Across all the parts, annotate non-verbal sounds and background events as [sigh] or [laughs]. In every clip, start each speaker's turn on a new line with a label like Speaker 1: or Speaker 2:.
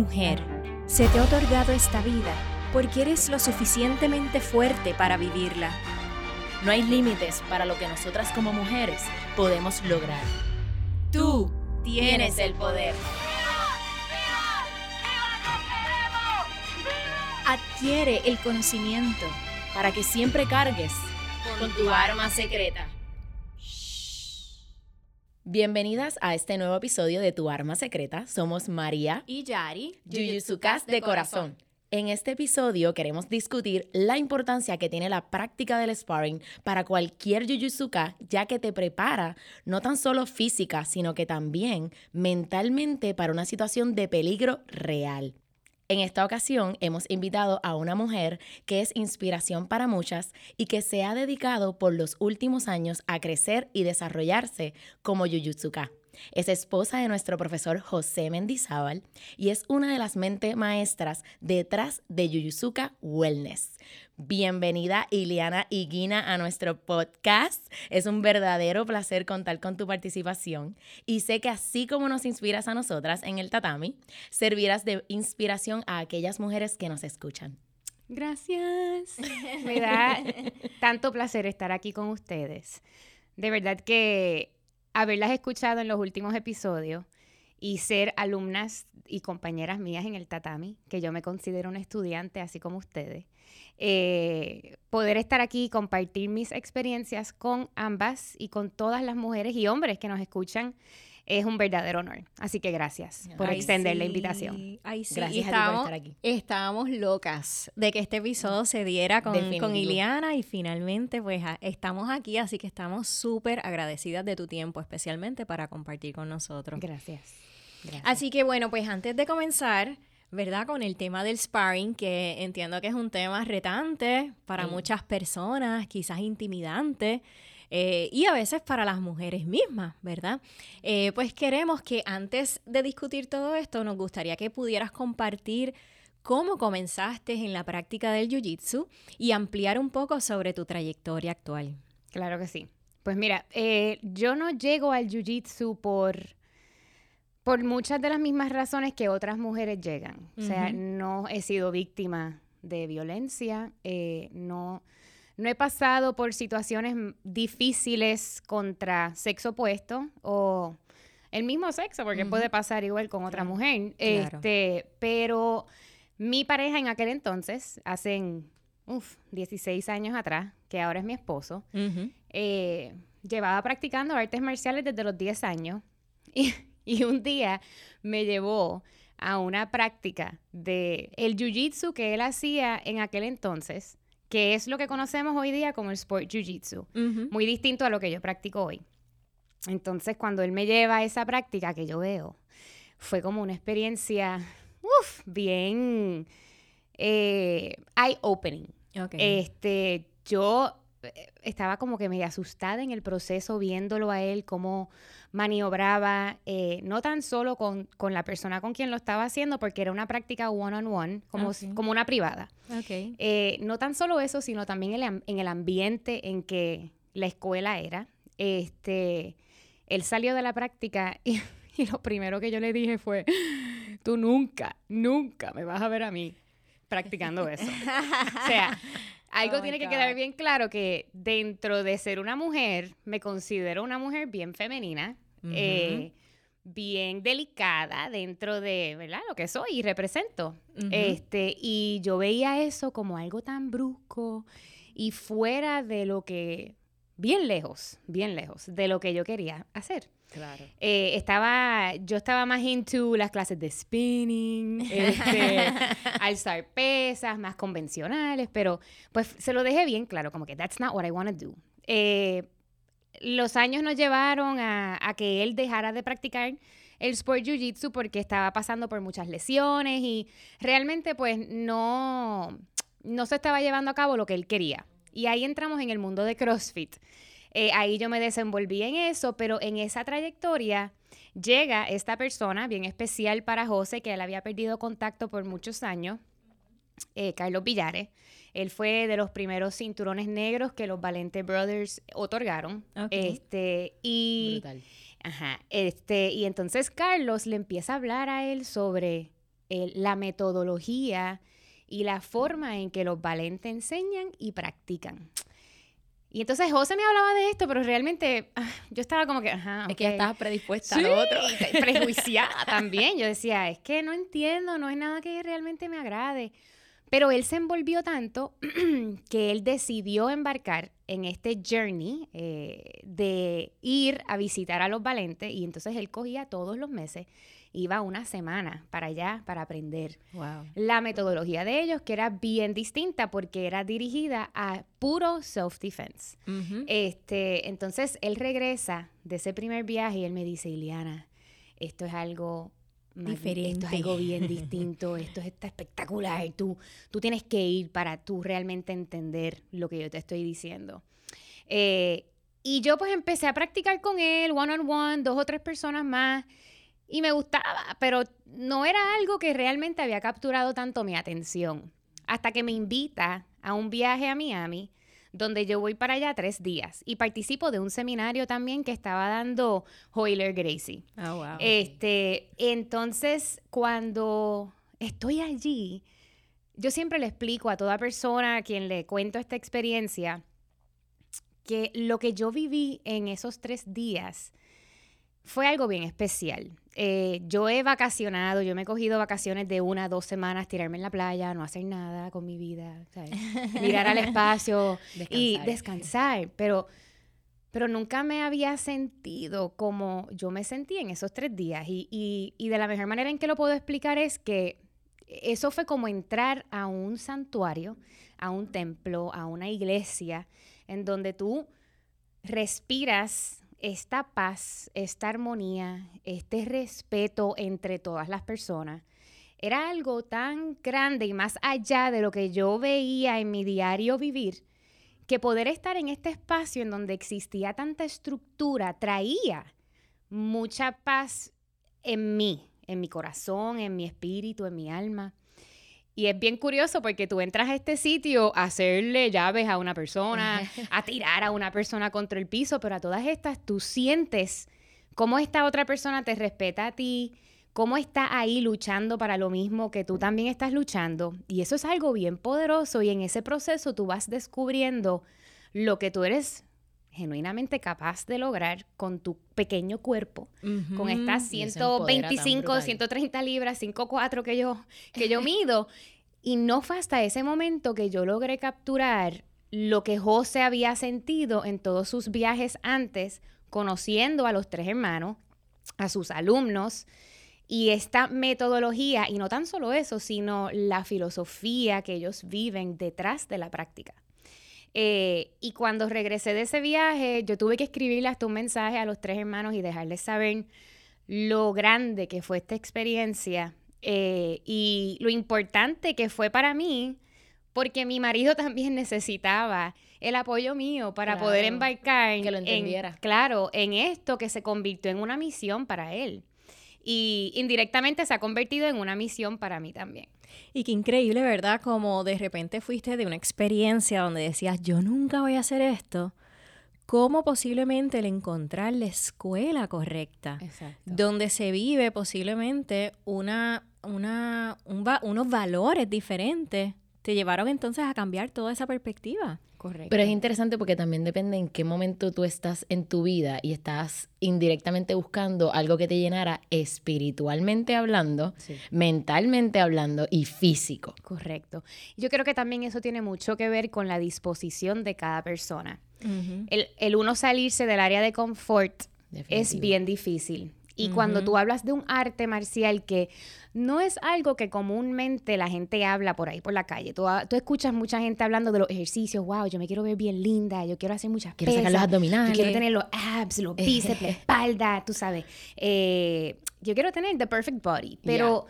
Speaker 1: Mujer, se te ha otorgado esta vida porque eres lo suficientemente fuerte para vivirla. No hay límites para lo que nosotras como mujeres podemos lograr. Tú tienes el poder. Adquiere el conocimiento para que siempre cargues con tu arma secreta. Bienvenidas a este nuevo episodio de Tu Arma Secreta. Somos María
Speaker 2: y Yari,
Speaker 1: Yuyutsukas de corazón. En este episodio queremos discutir la importancia que tiene la práctica del sparring para cualquier Yuyutsuka, ya que te prepara no tan solo física, sino que también mentalmente para una situación de peligro real. En esta ocasión hemos invitado a una mujer que es inspiración para muchas y que se ha dedicado por los últimos años a crecer y desarrollarse como Yuyutsuka. Es esposa de nuestro profesor José Mendizábal y es una de las mentes maestras detrás de Yuyuzuka Wellness. Bienvenida Iliana Higuina a nuestro podcast. Es un verdadero placer contar con tu participación y sé que así como nos inspiras a nosotras en el tatami, servirás de inspiración a aquellas mujeres que nos escuchan.
Speaker 2: Gracias. [laughs] Me da tanto placer estar aquí con ustedes. De verdad que haberlas escuchado en los últimos episodios y ser alumnas y compañeras mías en el tatami, que yo me considero una estudiante así como ustedes, eh, poder estar aquí y compartir mis experiencias con ambas y con todas las mujeres y hombres que nos escuchan es un verdadero honor. Así que gracias por extender la invitación.
Speaker 3: Ay, sí.
Speaker 2: Gracias
Speaker 3: estábamos,
Speaker 2: por estar aquí.
Speaker 3: Estábamos locas de que este episodio se diera con, con Iliana y finalmente pues a- estamos aquí, así que estamos súper agradecidas de tu tiempo, especialmente para compartir con nosotros.
Speaker 2: Gracias. Gracias.
Speaker 3: Así que bueno, pues antes de comenzar, ¿verdad? Con el tema del sparring, que entiendo que es un tema retante para
Speaker 2: Sí.
Speaker 3: muchas personas, quizás intimidante. Eh, y a veces para las mujeres mismas, ¿verdad? Eh, pues queremos que antes de discutir todo esto, nos gustaría que pudieras compartir cómo comenzaste en la práctica del Jiu-Jitsu y ampliar un poco sobre tu trayectoria actual.
Speaker 2: Claro que sí. Pues mira, eh, yo no llego al jiu-jitsu por, por muchas de las mismas razones que otras mujeres llegan. O sea, no he sido víctima de violencia, eh, no, no he pasado por situaciones difíciles contra sexo opuesto o el mismo sexo, porque puede pasar igual con otra mujer.
Speaker 3: claro.
Speaker 2: Este, pero mi pareja en aquel entonces, hace uf, 16 años atrás, que ahora es mi esposo, eh, llevaba practicando artes marciales desde los 10 años [laughs] y, y un día me llevó a una práctica de el jiu-jitsu que él hacía en aquel entonces, que es lo que conocemos hoy día como el sport jiu-jitsu, muy distinto a lo que yo practico hoy. Entonces, cuando él me lleva a esa práctica que yo veo, fue como una experiencia, uf, bien eh, eye-opening. Este, yo estaba como que medio asustada en el proceso viéndolo a él, cómo maniobraba, eh, no tan solo con, con la persona con quien lo estaba haciendo, porque era una práctica one-on-one, como, s-
Speaker 3: Ok.
Speaker 2: como una privada.
Speaker 3: Ok.
Speaker 2: Eh, no tan solo eso, sino también el en el ambiente en que la escuela era. Este, él salió de la práctica [laughs] y, y lo primero que yo le dije fue, tú nunca, nunca me vas a ver a mí practicando eso. [laughs] o sea, algo
Speaker 3: Oh
Speaker 2: tiene que quedar bien claro que dentro de ser una mujer, me considero una mujer bien femenina, eh, bien delicada dentro de, ¿verdad? Lo que soy y represento. Este, y yo veía eso como algo tan brusco y fuera de lo que, bien lejos, bien lejos de lo que yo quería hacer.
Speaker 1: Claro.
Speaker 2: Eh, estaba, yo estaba más into las clases de spinning, [laughs] este, alzar pesas, más convencionales, pero pues se lo dejé bien claro, como que that's not what I want to do. Eh, los años nos llevaron a, a que él dejara de practicar el sport jiu-jitsu porque estaba pasando por muchas lesiones y realmente pues no, no se estaba llevando a cabo lo que él quería. Y ahí entramos en el mundo de CrossFit. Eh, ahí yo me desenvolví en eso, pero en esa trayectoria llega esta persona bien especial para José, que él había perdido contacto por muchos años, eh, Carlos Villares. Él fue de los primeros cinturones negros que los Valente Brothers otorgaron.
Speaker 3: Ok.
Speaker 2: Este, y,
Speaker 1: Brutal.
Speaker 2: ajá, este, y entonces Carlos le empieza a hablar a él sobre la metodología y la forma en que los valentes enseñan y practican. Y entonces José me hablaba de esto, pero realmente ah, yo estaba como que, ajá,
Speaker 1: Es que ya estabas predispuesta
Speaker 2: sí,
Speaker 1: a lo otro. [laughs]
Speaker 2: prejuiciada [laughs] también. Yo decía, es que no entiendo, no es nada que realmente me agrade. Pero él se envolvió tanto [clears throat] que él decidió embarcar en este journey eh, de ir a visitar a los valentes y entonces él cogía todos los meses iba una semana para allá para aprender la metodología de ellos, que era bien distinta porque era dirigida a puro self-defense. este, entonces él regresa de ese primer viaje y él me dice, Iliana, esto es algo diferente. Esto es algo bien distinto, esto está espectacular. Tú, tú tienes que ir para tú realmente entender lo que yo te estoy diciendo. Eh, y yo pues empecé a practicar con él, one on one, dos o tres personas más y me gustaba, pero no era algo que realmente había capturado tanto mi atención. Hasta que me invita a un viaje a Miami, donde yo voy para allá tres días y participo de un seminario también que estaba dando Hoyler Gracie.
Speaker 3: Oh, wow.
Speaker 2: Este, entonces, cuando estoy allí, yo siempre le explico a toda persona a quien le cuento esta experiencia que lo que yo viví en esos tres días fue algo bien especial. Eh, yo he vacacionado, yo me he cogido vacaciones de una, dos semanas, tirarme en la playa, no hacer nada con mi vida, [laughs] mirar al espacio y descansar, pero, pero nunca me había sentido como yo me sentí en esos tres días. Y, y de la mejor manera en que lo puedo explicar es que eso fue como entrar a un santuario, a un templo, a una iglesia, en donde tú respiras esta paz, esta armonía, este respeto entre todas las personas, era algo tan grande y más allá de lo que yo veía en mi diario vivir, que poder estar en este espacio en donde existía tanta estructura traía mucha paz en mí, en mi corazón, en mi espíritu, en mi alma. Y es bien curioso porque tú entras a este sitio a hacerle llaves a una persona, [laughs] a tirar a una persona contra el piso, pero a todas estas tú sientes cómo esta otra persona te respeta a ti, cómo está ahí luchando para lo mismo que tú también estás luchando. Y eso es algo bien poderoso y en ese proceso tú vas descubriendo lo que tú eres genuinamente capaz de lograr con tu pequeño cuerpo, con estas 125, 130 libras, 5'4 que yo, que yo mido. y no fue hasta ese momento que yo logré capturar lo que José había sentido en todos sus viajes antes, conociendo a los tres hermanos, a sus alumnos, y esta metodología, y no tan solo eso, sino la filosofía que ellos viven detrás de la práctica. Eh, y cuando regresé de ese viaje, yo tuve que escribirle hasta un mensaje a los tres hermanos y dejarles saber lo grande que fue esta experiencia eh, y lo importante que fue para mí, porque mi marido [laughs] también necesitaba el apoyo mío para poder embarcar
Speaker 1: que lo entendiera.
Speaker 2: En, claro, en esto que se convirtió en una misión para él. Y indirectamente se ha convertido en una misión para mí también.
Speaker 3: Y qué increíble, ¿verdad? Como de repente fuiste de una experiencia donde decías, yo nunca voy a hacer esto. ¿Cómo posiblemente el encontrar la escuela correcta? Exacto. Donde se vive posiblemente una, una, unos valores diferentes, te llevaron entonces a cambiar toda esa perspectiva.
Speaker 1: Correcto. Pero es interesante porque también depende en qué momento tú estás en tu vida y estás indirectamente buscando algo que te llenara espiritualmente hablando, mentalmente hablando y físico.
Speaker 2: Correcto. Yo creo que también eso tiene mucho que ver con la disposición de cada persona. el, el, uno salirse del área de confort es bien difícil. Y cuando tú hablas de un arte marcial que no es algo que comúnmente la gente habla por ahí, por la calle. Tú, tú escuchas mucha gente hablando de los ejercicios. Wow, yo me quiero ver bien linda, yo quiero hacer muchas
Speaker 1: quiero sacar los abdominales.
Speaker 2: Yo quiero tener los abs, los [laughs] bíceps, la espalda, tú sabes. Eh, yo quiero tener the perfect body. Pero,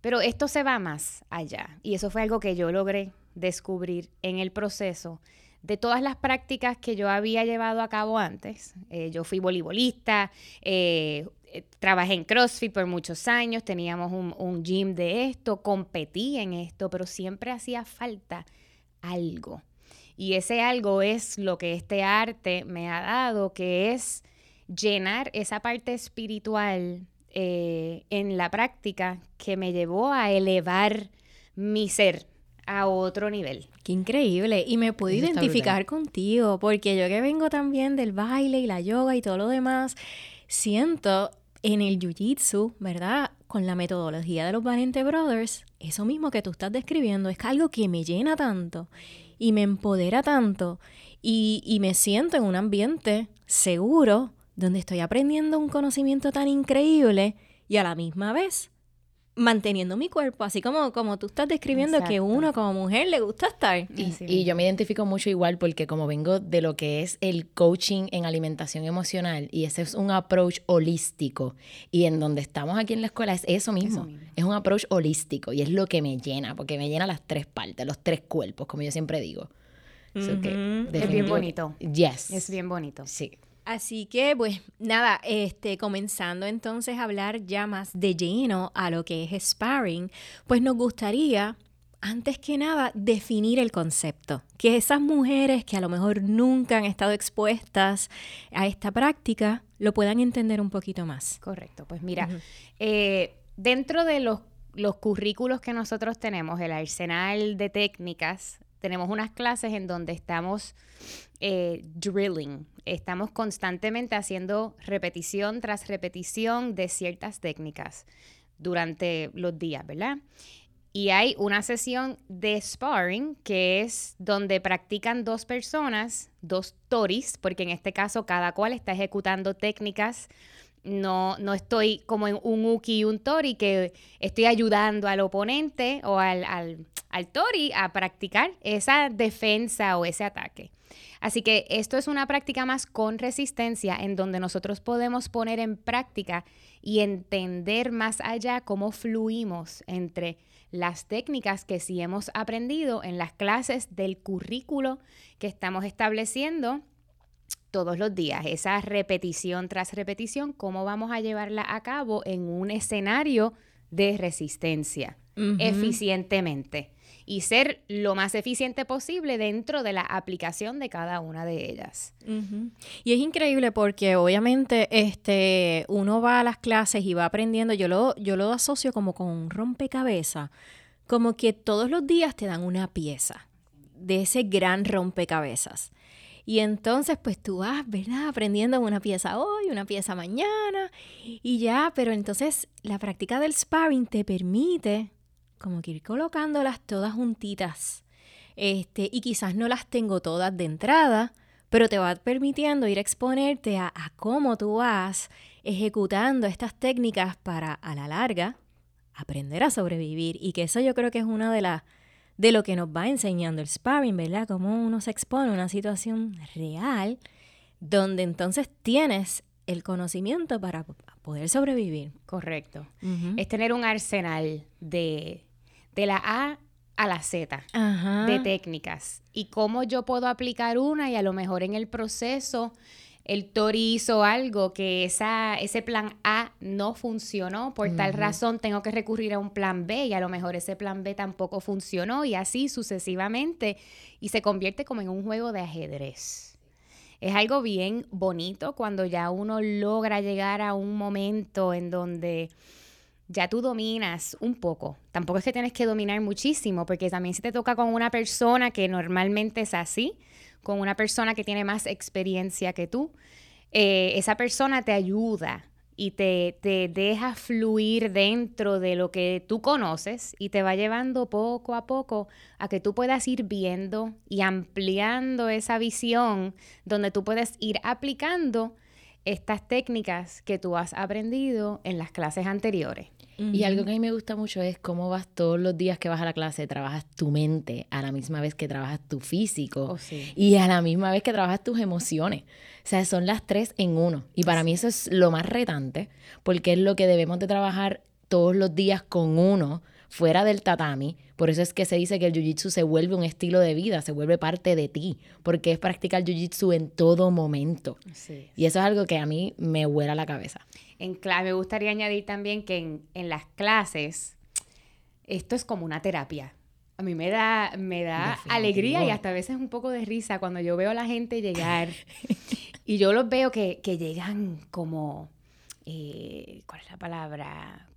Speaker 2: pero esto se va más allá. Y eso fue algo que yo logré descubrir en el proceso de todas las prácticas que yo había llevado a cabo antes. Eh, yo fui voleibolista, eh, eh, trabajé en CrossFit por muchos años, teníamos un, un, gym de esto, competí en esto, pero siempre hacía falta algo. Y ese algo es lo que este arte me ha dado, que es llenar esa parte espiritual eh, en la práctica que me llevó a elevar mi ser a otro nivel.
Speaker 3: Qué increíble. Y me
Speaker 1: Eso está
Speaker 3: identificar contigo, porque yo que vengo también del baile y la yoga y todo lo demás, siento en el jiu-jitsu, ¿verdad? Con la metodología de los Valente Brothers, eso mismo que tú estás describiendo es algo que me llena tanto y me empodera tanto y, y me siento en un ambiente seguro donde estoy aprendiendo un conocimiento tan increíble y a la misma vez manteniendo mi cuerpo, así como, como tú estás describiendo que
Speaker 2: Exacto.
Speaker 3: uno como mujer le gusta estar.
Speaker 1: Y, yo me identifico mucho igual porque como vengo de lo que es el coaching en alimentación emocional y ese es un approach holístico y en donde estamos aquí en la escuela es eso mismo,
Speaker 2: mismo.
Speaker 1: es un approach holístico y es lo que me llena porque me llena las tres partes, los tres cuerpos, como yo siempre digo. So que.
Speaker 2: Es bien bonito.
Speaker 1: Yes.
Speaker 2: Es bien bonito.
Speaker 1: Sí.
Speaker 3: Así que, pues, nada, este, comenzando entonces a hablar ya más de lleno a lo que es sparring, pues nos gustaría, antes que nada, definir el concepto. Que esas mujeres que a lo mejor nunca han estado expuestas a esta práctica lo puedan entender un poquito más.
Speaker 2: Correcto. Pues mira, eh, dentro de los, los currículos que nosotros tenemos, el arsenal de técnicas, tenemos unas clases en donde estamos eh, drilling. Estamos constantemente haciendo repetición tras repetición de ciertas técnicas durante los días, ¿verdad? Y hay una sesión de sparring que es donde practican dos personas, dos toris, porque en este caso cada cual está ejecutando técnicas. No, no estoy como en un uki y un tori que estoy ayudando al oponente o al, al, al tori a practicar esa defensa o ese ataque. Así que esto es una práctica más con resistencia en donde nosotros podemos poner en práctica y entender más allá cómo fluimos entre las técnicas que sí hemos aprendido en las clases del currículo que estamos estableciendo todos los días, esa repetición tras repetición, cómo vamos a llevarla a cabo en un escenario de resistencia eficientemente y ser lo más eficiente posible dentro de la aplicación de cada una de ellas.
Speaker 3: Y es increíble porque obviamente este uno va a las clases y va aprendiendo, yo lo, yo lo asocio como con un rompecabezas, como que todos los días te dan una pieza de ese gran rompecabezas. Y entonces pues tú vas, ¿verdad? Aprendiendo una pieza hoy, una pieza mañana y ya, pero entonces la práctica del sparring te permite como que ir colocándolas todas juntitas. Este, y quizás no las tengo todas de entrada, pero te va permitiendo ir a exponerte a, a cómo tú vas ejecutando estas técnicas para a la larga aprender a sobrevivir y que eso yo creo que es una de las de lo que nos va enseñando el sparring, ¿verdad? Cómo uno se expone a una situación real donde entonces tienes el conocimiento para poder sobrevivir.
Speaker 2: Correcto. Es tener un arsenal de, de la A a la Z.
Speaker 3: Ajá.
Speaker 2: de técnicas y cómo yo puedo aplicar una y a lo mejor en el proceso el Tori hizo algo que esa, ese plan A no funcionó, por tal razón tengo que recurrir a un plan B y a lo mejor ese plan B tampoco funcionó y así sucesivamente y se convierte como en un juego de ajedrez. Es algo bien bonito cuando ya uno logra llegar a un momento en donde ya tú dominas un poco. Tampoco es que tienes que dominar muchísimo, porque también si te toca con una persona que normalmente es así, con una persona que tiene más experiencia que tú, eh, esa persona te ayuda y te, te deja fluir dentro de lo que tú conoces y te va llevando poco a poco a que tú puedas ir viendo y ampliando esa visión donde tú puedes ir aplicando estas técnicas que tú has aprendido en las clases anteriores.
Speaker 1: Y algo que a mí me gusta mucho es cómo vas todos los días que vas a la clase, trabajas tu mente a la misma vez que trabajas tu físico
Speaker 2: Oh, sí.
Speaker 1: y a la misma vez que trabajas tus emociones. O sea, son las tres en uno. Y para mí eso es lo más retante porque es lo que debemos de trabajar todos los días con uno fuera del tatami. Por eso es que se dice que el jiu-jitsu se vuelve un estilo de vida, se vuelve parte de ti, porque es practicar jiu-jitsu en todo momento.
Speaker 2: Sí.
Speaker 1: Y eso es algo que a mí me vuela la cabeza.
Speaker 2: En me gustaría añadir también que en, en las clases esto es como una terapia. A mí me da, me da
Speaker 1: Definitivo.
Speaker 2: alegría y hasta a veces un poco de risa cuando yo veo a la gente llegar [laughs] y yo los veo que, que llegan como eh, ¿cuál es la palabra?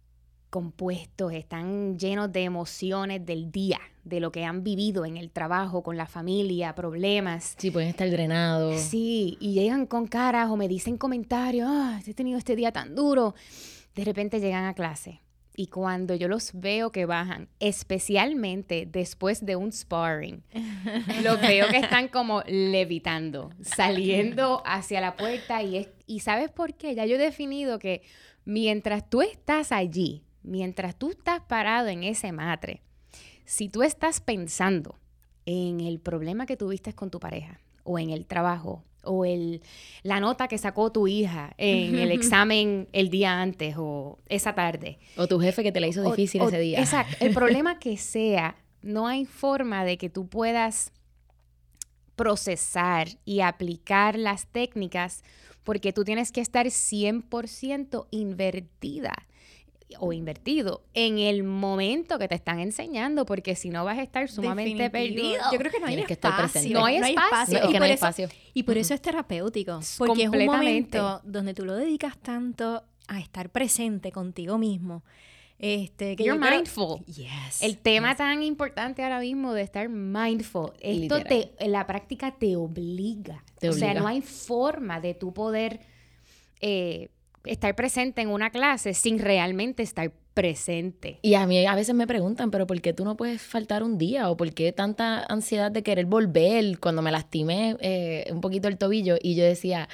Speaker 2: Compuestos, están llenos de emociones del día, de lo que han vivido en el trabajo, con la familia, problemas.
Speaker 1: Sí, pueden estar drenados.
Speaker 2: Sí, y llegan con caras o me dicen comentarios, ah, he tenido este día tan duro. De repente llegan a clase y cuando yo los veo que bajan, especialmente después de un sparring, [laughs] los veo que están como levitando, saliendo hacia la puerta y, es, y ¿sabes por qué? Ya yo he definido que mientras tú estás allí, mientras tú estás parado en ese matre, si tú estás pensando en el problema que tuviste con tu pareja, o en el trabajo, o el, la nota que sacó tu hija en el [laughs] examen el día antes o esa tarde.
Speaker 1: O tu jefe que te la hizo difícil ese día.
Speaker 2: Exacto. El problema [laughs] que sea, no hay forma de que tú puedas procesar y aplicar las técnicas porque tú tienes que estar 100% invertida o invertido en el momento que te están enseñando, porque si no vas a estar sumamente perdido.
Speaker 3: Yo creo que no hay espacio.
Speaker 2: no hay espacio.
Speaker 3: y, por eso, y por eso es terapéutico, porque es un momento donde tú lo dedicas tanto a estar presente contigo mismo. Este,
Speaker 2: que You're mindful. El tema tan importante ahora mismo de estar mindful. Esto te, la práctica te obliga. O sea, no hay forma de tú poder eh, estar presente en una clase sin realmente estar presente.
Speaker 1: Y a mí a veces me preguntan, pero ¿por qué tú no puedes faltar un día? ¿O por qué tanta ansiedad de querer volver cuando me lastimé eh, un poquito el tobillo? Y yo decía,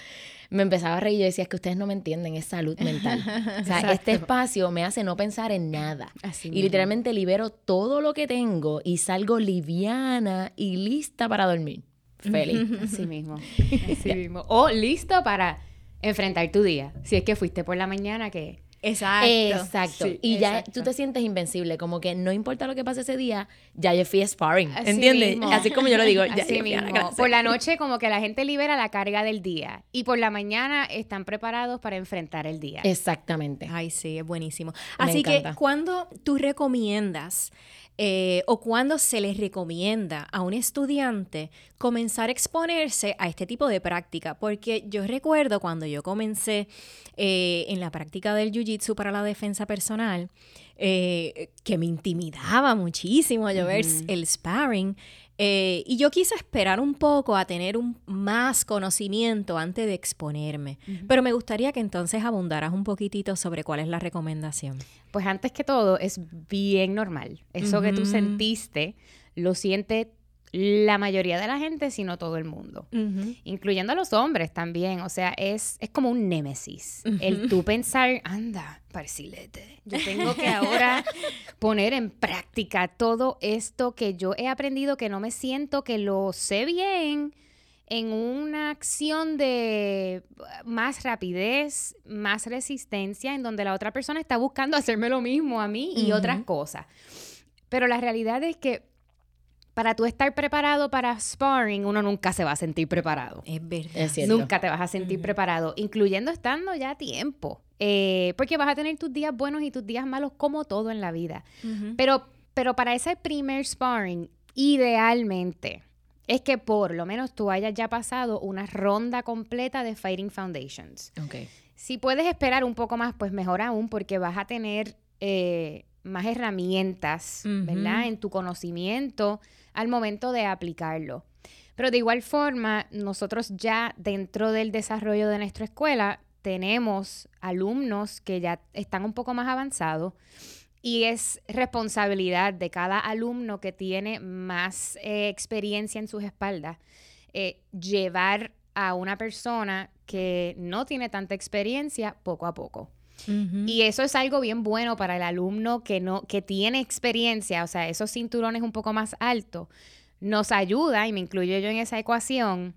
Speaker 1: me empezaba a reír, yo decía, es que ustedes no me entienden, es salud mental. [laughs] o sea, este espacio me hace no pensar en nada. y literalmente libero todo lo que tengo y salgo liviana y lista para dormir. Feliz. [laughs]
Speaker 2: Así mismo. [laughs] Así mismo. O listo para enfrentar tu día. Si es que fuiste por la mañana que...
Speaker 3: Exacto.
Speaker 1: Exacto. y ya tú te sientes invencible, como que no importa lo que pase ese día, ya yo fui sparring, ¿entiendes? Así como yo lo digo, [laughs] ya
Speaker 2: Así mismo. Por la noche como que la gente libera la carga del día y por la mañana están preparados para enfrentar el día.
Speaker 1: Exactamente.
Speaker 3: Ay, sí, es buenísimo. Así que cuando tú recomiendas eh, o cuando se les recomienda a un estudiante comenzar a exponerse a este tipo de práctica. Porque yo recuerdo cuando yo comencé eh, en la práctica del Jiu-Jitsu para la defensa personal, eh, que me intimidaba muchísimo yo ver el sparring. Eh, y yo quise esperar un poco a tener un más conocimiento antes de exponerme. Pero me gustaría que entonces abundaras un poquitito sobre cuál es la recomendación.
Speaker 2: Pues antes que todo, es bien normal. Eso que tú sentiste, lo siente la mayoría de la gente, sino todo el mundo, incluyendo a los hombres también. O sea, es, es como un némesis. El tú pensar, anda, parcilete, yo tengo que ahora poner en práctica todo esto que yo he aprendido, que no me siento que lo sé bien en una acción de más rapidez, más resistencia, en donde la otra persona está buscando hacerme lo mismo a mí y otras cosas. Pero la realidad es que para tú estar preparado para sparring, uno nunca se va a sentir preparado.
Speaker 3: Es verdad.
Speaker 2: nunca te vas a sentir preparado, incluyendo estando ya a tiempo. Eh, porque vas a tener tus días buenos y tus días malos como todo en la vida. pero, pero para ese primer sparring, idealmente, es que por lo menos tú hayas ya pasado una ronda completa de Fighting Foundations.
Speaker 1: Okay.
Speaker 2: Si puedes esperar un poco más, pues mejor aún, porque vas a tener eh, más herramientas, ¿verdad? En tu conocimiento al momento de aplicarlo. Pero de igual forma, nosotros ya dentro del desarrollo de nuestra escuela tenemos alumnos que ya están un poco más avanzados y es responsabilidad de cada alumno que tiene más eh, experiencia en sus espaldas eh, llevar a una persona que no tiene tanta experiencia poco a poco. Y eso es algo bien bueno para el alumno que no que tiene experiencia, o sea, esos cinturones un poco más altos nos ayuda y me incluyo yo en esa ecuación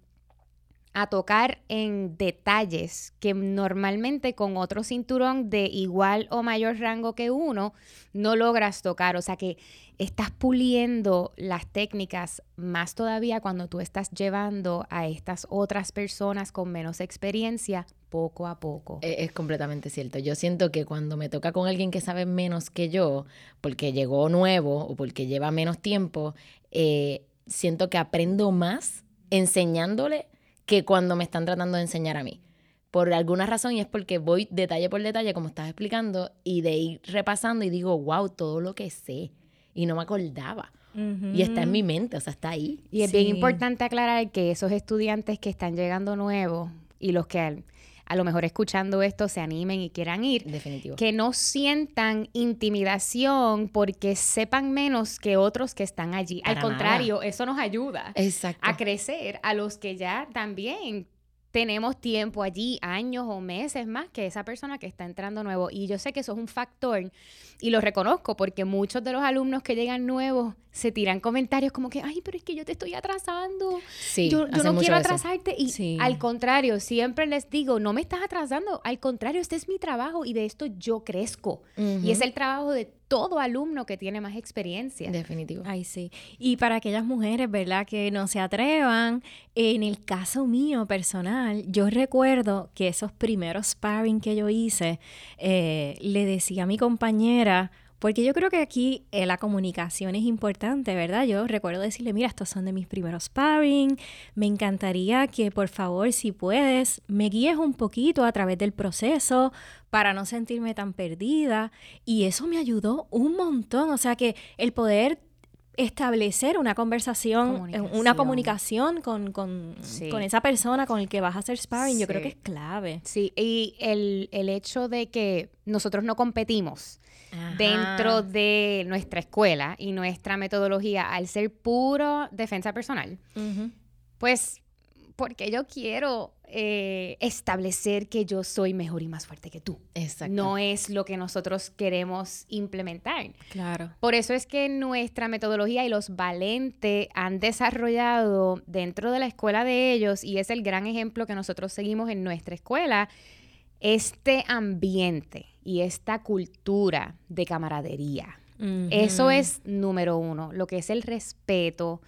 Speaker 2: a tocar en detalles que normalmente con otro cinturón de igual o mayor rango que uno no logras tocar. O sea que estás puliendo las técnicas más todavía cuando tú estás llevando a estas otras personas con menos experiencia poco a poco.
Speaker 1: E, es, completamente cierto. Yo siento que cuando me toca con alguien que sabe menos que yo, porque llegó nuevo o porque lleva menos tiempo, eh, siento que aprendo más enseñándole que cuando me están tratando de enseñar a mí. por alguna razón y es porque voy detalle por detalle, como estás explicando, y de ir repasando y digo, wow, todo lo que sé. Y no me acordaba. Y está en mi mente, o sea, está ahí.
Speaker 2: Y es bien importante aclarar que esos estudiantes que están llegando nuevos y los que a lo mejor escuchando esto se animen y quieran ir,
Speaker 1: Definitivo.
Speaker 2: que no sientan intimidación porque sepan menos que otros que están allí. Al contrario, eso nos ayuda
Speaker 1: Exacto.
Speaker 2: a crecer a los que ya también tenemos tiempo allí, años o meses más que esa persona que está entrando nuevo. Y yo sé que eso es un factor y lo reconozco porque muchos de los alumnos que llegan nuevos se tiran comentarios como que, ay, pero es que yo te estoy atrasando.
Speaker 1: Sí,
Speaker 2: yo yo no quiero
Speaker 1: eso.
Speaker 2: atrasarte. Y
Speaker 3: Sí.
Speaker 2: al contrario, siempre les digo, no me estás atrasando. Al contrario, este es mi trabajo y de esto yo crezco. Y es el trabajo de todo alumno que tiene más experiencia.
Speaker 1: Definitivo.
Speaker 3: Ay, sí. Y para aquellas mujeres, ¿verdad? Que no se atrevan, en el caso mío personal, yo recuerdo que esos primeros sparring que yo hice, eh, le decía a mi compañera, porque yo creo que aquí eh, la comunicación es importante, ¿verdad? Yo recuerdo decirle, mira, estos son de mis primeros sparring, me encantaría que por favor, si puedes, me guíes un poquito a través del proceso para no sentirme tan perdida. Y eso me ayudó un montón, o sea que el poder establecer una conversación, eh, una
Speaker 2: Comunicación.
Speaker 3: con, con,
Speaker 2: Sí.
Speaker 3: con esa persona con el que vas a hacer sparring, yo creo que es clave.
Speaker 2: Sí, y el, el hecho de que nosotros no competimos dentro de nuestra escuela y nuestra metodología al ser puro defensa personal, pues porque yo quiero eh, establecer que yo soy mejor y más fuerte que tú.
Speaker 1: Exacto.
Speaker 2: No es lo que nosotros queremos implementar.
Speaker 3: Claro.
Speaker 2: Por eso es que nuestra metodología y los valentes han desarrollado dentro de la escuela de ellos, y es el gran ejemplo que nosotros seguimos en nuestra escuela, este ambiente y esta cultura de camaradería. Eso es número uno, lo que es el respeto,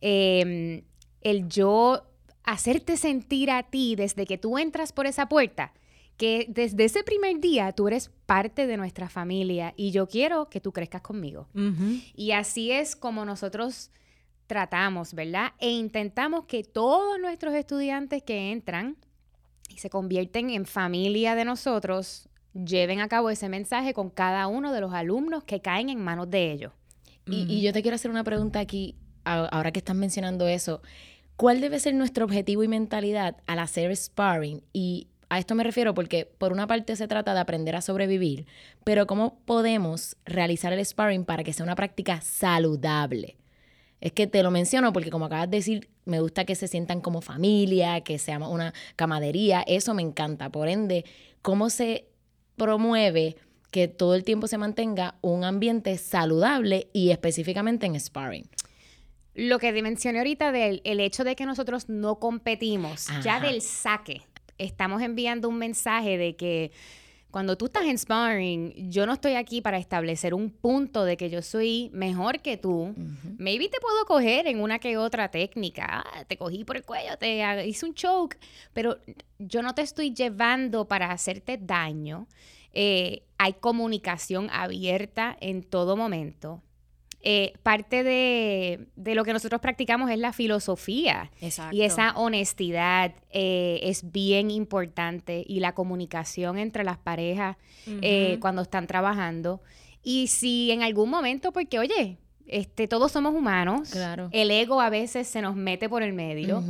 Speaker 2: eh, el yo hacerte sentir a ti desde que tú entras por esa puerta, que desde ese primer día tú eres parte de nuestra familia y yo quiero que tú crezcas conmigo. Y así es como nosotros tratamos, ¿verdad? E intentamos que todos nuestros estudiantes que entran y se convierten en familia de nosotros, lleven a cabo ese mensaje con cada uno de los alumnos que caen en manos de ellos.
Speaker 1: Y, y yo te quiero hacer una pregunta aquí, ahora que estás mencionando eso. ¿Cuál debe ser nuestro objetivo y mentalidad al hacer sparring? Y a esto me refiero porque por una parte se trata de aprender a sobrevivir, pero ¿cómo podemos realizar el sparring para que sea una práctica saludable? Es que te lo menciono porque como acabas de decir, me gusta que se sientan como familia, que sea una camadería, eso me encanta. Por ende, ¿cómo se promueve que todo el tiempo se mantenga un ambiente saludable y específicamente en sparring?
Speaker 2: Lo que mencioné ahorita del el hecho de que nosotros no competimos, ya del saque, estamos enviando un mensaje de que cuando tú estás en sparring, yo no estoy aquí para establecer un punto de que yo soy mejor que tú. Maybe te puedo coger en una que otra técnica. Ah, te cogí por el cuello, te hice un choke, pero yo no te estoy llevando para hacerte daño. Eh, hay comunicación abierta en todo momento. Eh, parte de, de lo que nosotros practicamos es la filosofía.
Speaker 3: Exacto.
Speaker 2: Y esa honestidad eh, es bien importante y la comunicación entre las parejas eh, cuando están trabajando. Y si en algún momento, porque oye, este, todos somos humanos,
Speaker 1: Claro.
Speaker 2: el ego a veces se nos mete por el medio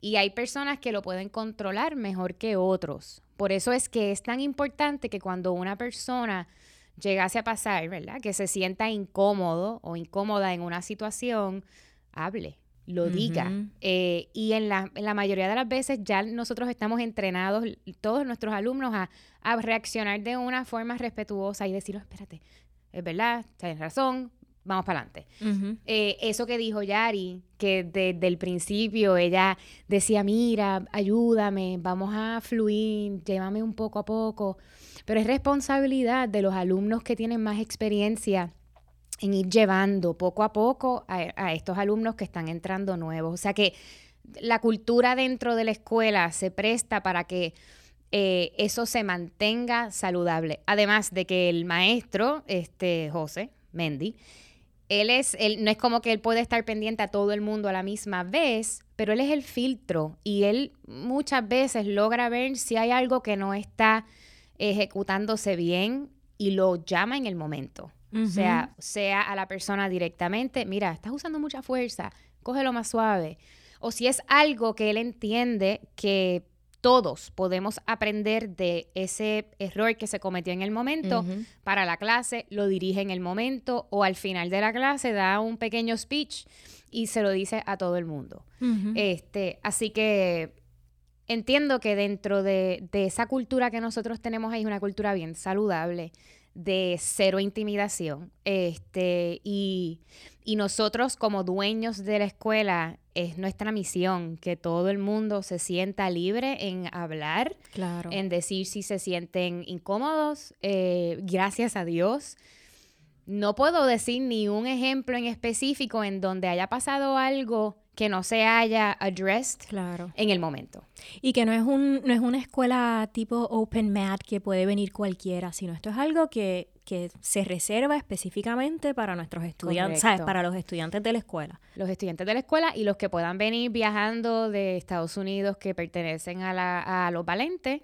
Speaker 2: y hay personas que lo pueden controlar mejor que otros. Por eso es que es tan importante que cuando una persona llegase a pasar, ¿verdad? Que se sienta incómodo o incómoda en una situación, hable, lo diga. Eh, y en la, en la mayoría de las veces ya nosotros estamos entrenados, todos nuestros alumnos, a, a reaccionar de una forma respetuosa y decir, "Oh, espérate, es verdad, tienes razón, vamos para adelante. Eh, eso que dijo Yari, que desde el principio ella decía, mira, ayúdame, vamos a fluir, llévame un poco a poco. Pero es responsabilidad de los alumnos que tienen más experiencia en ir llevando poco a poco a, a estos alumnos que están entrando nuevos. O sea que la cultura dentro de la escuela se presta para que eh, eso se mantenga saludable. Además de que el maestro, este José Mendy, él es, él, no es como que él puede estar pendiente a todo el mundo a la misma vez, pero él es el filtro y él muchas veces logra ver si hay algo que no está ejecutándose bien y lo llama en el momento. O sea, sea a la persona directamente, mira, estás usando mucha fuerza, cógelo más suave. O si es algo que él entiende que todos podemos aprender de ese error que se cometió en el momento para la clase, lo dirige en el momento o al final de la clase da un pequeño speech y se lo dice a todo el mundo. este, así que entiendo que dentro de, de, esa cultura que nosotros tenemos ahí es una cultura bien saludable de cero intimidación. Este, y, y nosotros como dueños de la escuela es nuestra misión que todo el mundo se sienta libre en hablar,
Speaker 3: claro.
Speaker 2: en decir si se sienten incómodos. Eh, gracias a Dios. No puedo decir ni un ejemplo en específico en donde haya pasado algo que no se haya addressed
Speaker 3: claro.
Speaker 2: en el momento.
Speaker 3: Y que no es, un, no es una escuela tipo open mat que puede venir cualquiera, sino esto es algo que, que se reserva específicamente para nuestros estudiantes, ¿sabes? Para los estudiantes de la escuela.
Speaker 2: Los estudiantes de la escuela y los que puedan venir viajando de Estados Unidos que pertenecen a, la, a los valentes.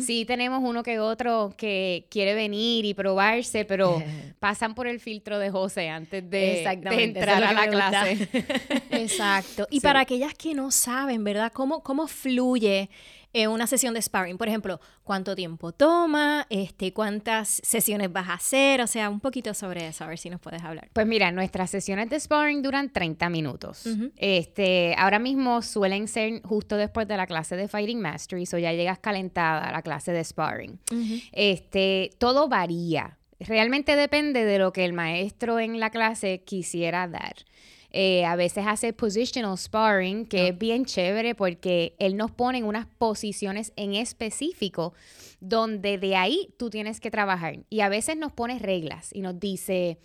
Speaker 2: Sí tenemos uno que otro que quiere venir y probarse, pero [laughs] pasan por el filtro de José antes de, entrar a la clase. [laughs] [laughs]
Speaker 3: Exacto. Y para aquellas que no saben, ¿verdad? ¿Cómo, cómo fluye? En una sesión de sparring. Por ejemplo, cuánto tiempo toma, este, cuántas sesiones vas a hacer, o sea, un poquito sobre eso, a ver si nos puedes hablar.
Speaker 2: Pues mira, nuestras sesiones de sparring duran 30 minutos. Este, ahora mismo suelen ser justo después de la clase de Fighting Mastery, o ya llegas calentada a la clase de sparring. Este, todo varía. Realmente depende de lo que el maestro en la clase quisiera dar. Eh, a veces hace positional sparring, que es bien chévere porque él nos pone en unas posiciones en específico donde de ahí tú tienes que trabajar. Y a veces nos pone reglas y nos dice,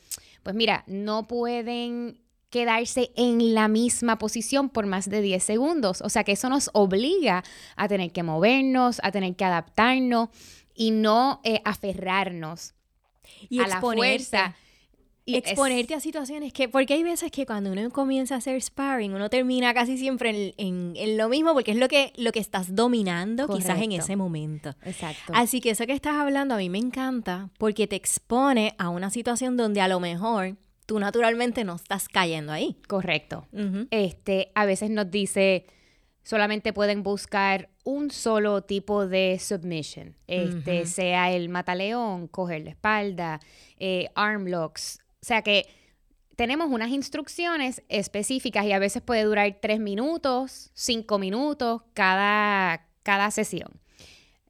Speaker 2: pues mira, no pueden quedarse en la misma posición por más de 10 segundos. O sea que eso nos obliga a tener que movernos, a tener que adaptarnos y no eh, aferrarnos
Speaker 3: y a la fuerza y exponerte a situaciones que, porque hay veces que cuando uno comienza a hacer sparring, uno termina casi siempre en, lo mismo porque es lo que, lo que estás dominando quizás en ese momento.
Speaker 2: Exacto.
Speaker 3: Así que eso que estás hablando a mí me encanta porque te expone a una situación donde a lo mejor tú naturalmente no estás cayendo ahí.
Speaker 2: Correcto. Este, a veces nos dice, solamente pueden buscar un solo tipo de submission, este, sea el mataleón, coger la espalda, eh, arm locks, sea que tenemos unas instrucciones específicas y a veces puede durar tres minutos, cinco minutos cada, cada sesión.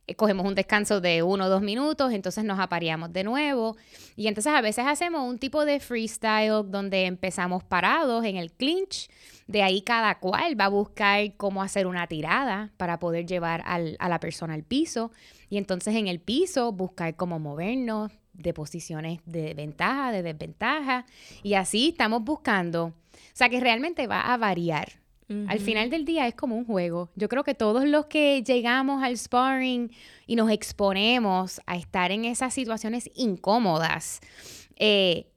Speaker 2: Eh, cogemos un descanso de uno o dos minutos, entonces nos apareamos de nuevo. Y entonces a veces hacemos un tipo de freestyle donde empezamos parados en el clinch. De ahí cada cual va a buscar cómo hacer una tirada para poder llevar a la persona al piso. Y entonces en el piso buscar cómo movernos, de posiciones de ventaja, de desventaja, y así estamos buscando, o sea que realmente va a variar. Al final del día es como un juego. Yo creo que todos los que llegamos al sparring y nos exponemos a estar en esas situaciones incómodas, eh,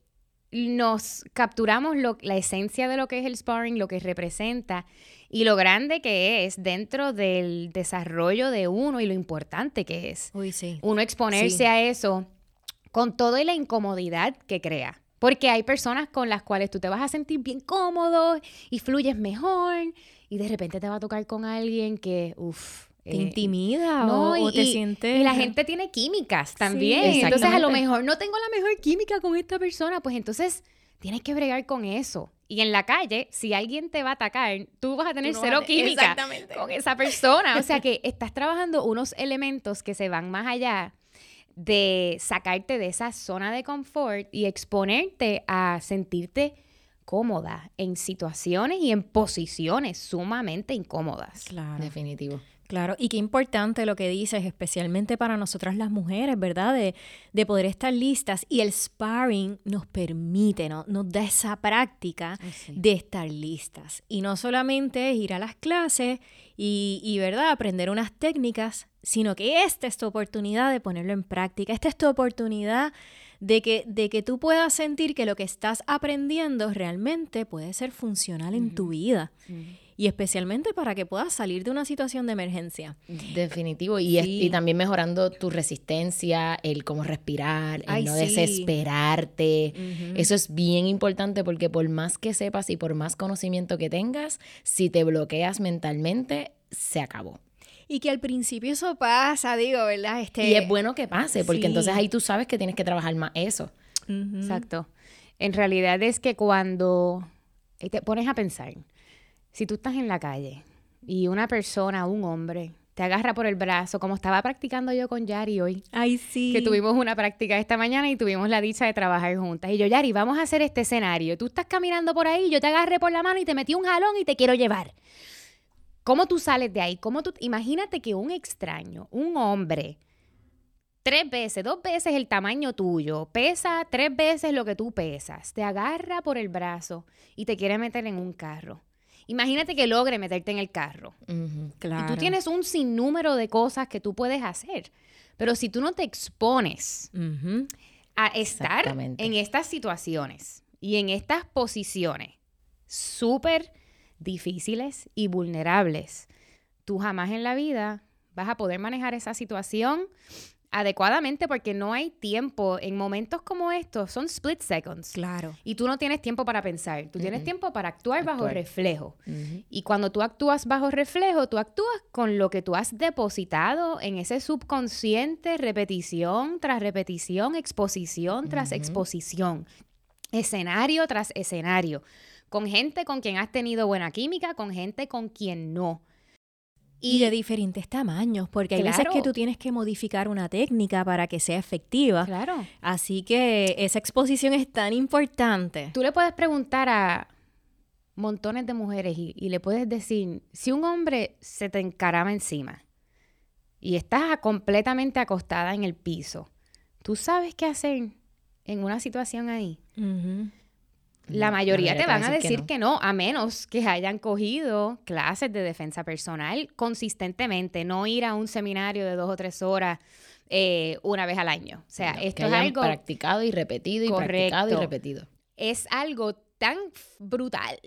Speaker 2: nos capturamos la esencia de lo que es el sparring, lo que representa y lo grande que es dentro del desarrollo de uno y lo importante que es.
Speaker 3: Uy, sí.
Speaker 2: Uno exponerse a eso con toda la incomodidad que crea. Porque hay personas con las cuales tú te vas a sentir bien cómodo y fluyes mejor y de repente te va a tocar con alguien que, uff,
Speaker 3: te eh, intimida o, te sientes...
Speaker 2: Y la gente tiene químicas también. entonces a lo mejor no tengo la mejor química con esta persona, pues entonces tienes que bregar con eso. Y en la calle, si alguien te va a atacar, tú vas a tener cero química con esa persona. O sea [laughs] que estás trabajando unos elementos que se van más allá de sacarte de esa zona de confort y exponerte a sentirte cómoda en situaciones y en posiciones sumamente incómodas.
Speaker 1: Claro. Definitivo.
Speaker 3: Claro, y qué importante lo que dices, especialmente para nosotras las mujeres, ¿verdad? De, de poder estar listas y el sparring nos permite, ¿no? nos da esa práctica de estar listas. Y no solamente es ir a las clases y, y, ¿verdad? Aprender unas técnicas, sino que esta es tu oportunidad de ponerlo en práctica, esta es tu oportunidad de que, de que tú puedas sentir que lo que estás aprendiendo realmente puede ser funcional en tu vida. Y especialmente para que puedas salir de una situación de emergencia.
Speaker 1: Definitivo. Y, es-
Speaker 3: Sí.
Speaker 1: y también mejorando tu resistencia, el cómo respirar, el
Speaker 3: Ay,
Speaker 1: no
Speaker 3: sí.
Speaker 1: desesperarte. Eso es bien importante porque por más que sepas y por más conocimiento que tengas, si te bloqueas mentalmente, se acabó.
Speaker 3: Y que al principio eso pasa, digo, ¿verdad? Este,
Speaker 1: y es bueno que pase, porque
Speaker 3: sí.
Speaker 1: entonces ahí tú sabes que tienes que trabajar más eso.
Speaker 2: Exacto. En realidad es que cuando eh, te pones a pensar, si tú estás en la calle y una persona, un hombre, te agarra por el brazo, como estaba practicando yo con Yari hoy,
Speaker 3: Ay, sí.
Speaker 2: que tuvimos una práctica esta mañana y tuvimos la dicha de trabajar juntas. Y yo, Yari, vamos a hacer este escenario. Tú estás caminando por ahí, yo te agarré por la mano y te metí un jalón y te quiero llevar. ¿Cómo tú sales de ahí? ¿Cómo tú... Imagínate que un extraño, un hombre, tres veces, dos veces el tamaño tuyo, pesa tres veces lo que tú pesas, te agarra por el brazo y te quiere meter en un carro. Imagínate que logre meterte en el carro.
Speaker 3: Claro.
Speaker 2: Y tú tienes un sinnúmero de cosas que tú puedes hacer. Pero si tú no te expones a estar en estas situaciones y en estas posiciones súper difíciles y vulnerables, tú jamás en la vida vas a poder manejar esa situación adecuadamente porque no hay tiempo en momentos como estos, son split seconds.
Speaker 3: Claro.
Speaker 2: Y tú no tienes tiempo para pensar, tú tienes tiempo para actuar bajo reflejo.
Speaker 1: Ujú.
Speaker 2: Y cuando tú actúas bajo reflejo, tú actúas con lo que tú has depositado en ese subconsciente, repetición tras repetición, exposición tras
Speaker 1: Ujú.
Speaker 2: exposición, escenario tras escenario, con gente con quien has tenido buena química, con gente con quien no.
Speaker 3: Y de diferentes tamaños, porque hay veces que tú tienes que modificar una técnica para que sea efectiva.
Speaker 2: Claro.
Speaker 3: Así que esa exposición es tan importante.
Speaker 2: Tú le puedes preguntar a montones de mujeres y, y le puedes decir, si un hombre se te encarama encima y estás completamente acostada en el piso, ¿tú sabes qué hacer en una situación ahí?
Speaker 3: Ujú.
Speaker 2: La mayoría te
Speaker 1: va
Speaker 2: van a decir
Speaker 1: no.
Speaker 2: que no, a menos que hayan cogido clases de defensa personal consistentemente, no ir a un seminario de dos o tres horas eh, una vez al año. O sea,
Speaker 1: No,
Speaker 2: esto
Speaker 1: que
Speaker 2: es algo...
Speaker 1: practicado y repetido y practicado y repetido.
Speaker 2: es algo tan brutal.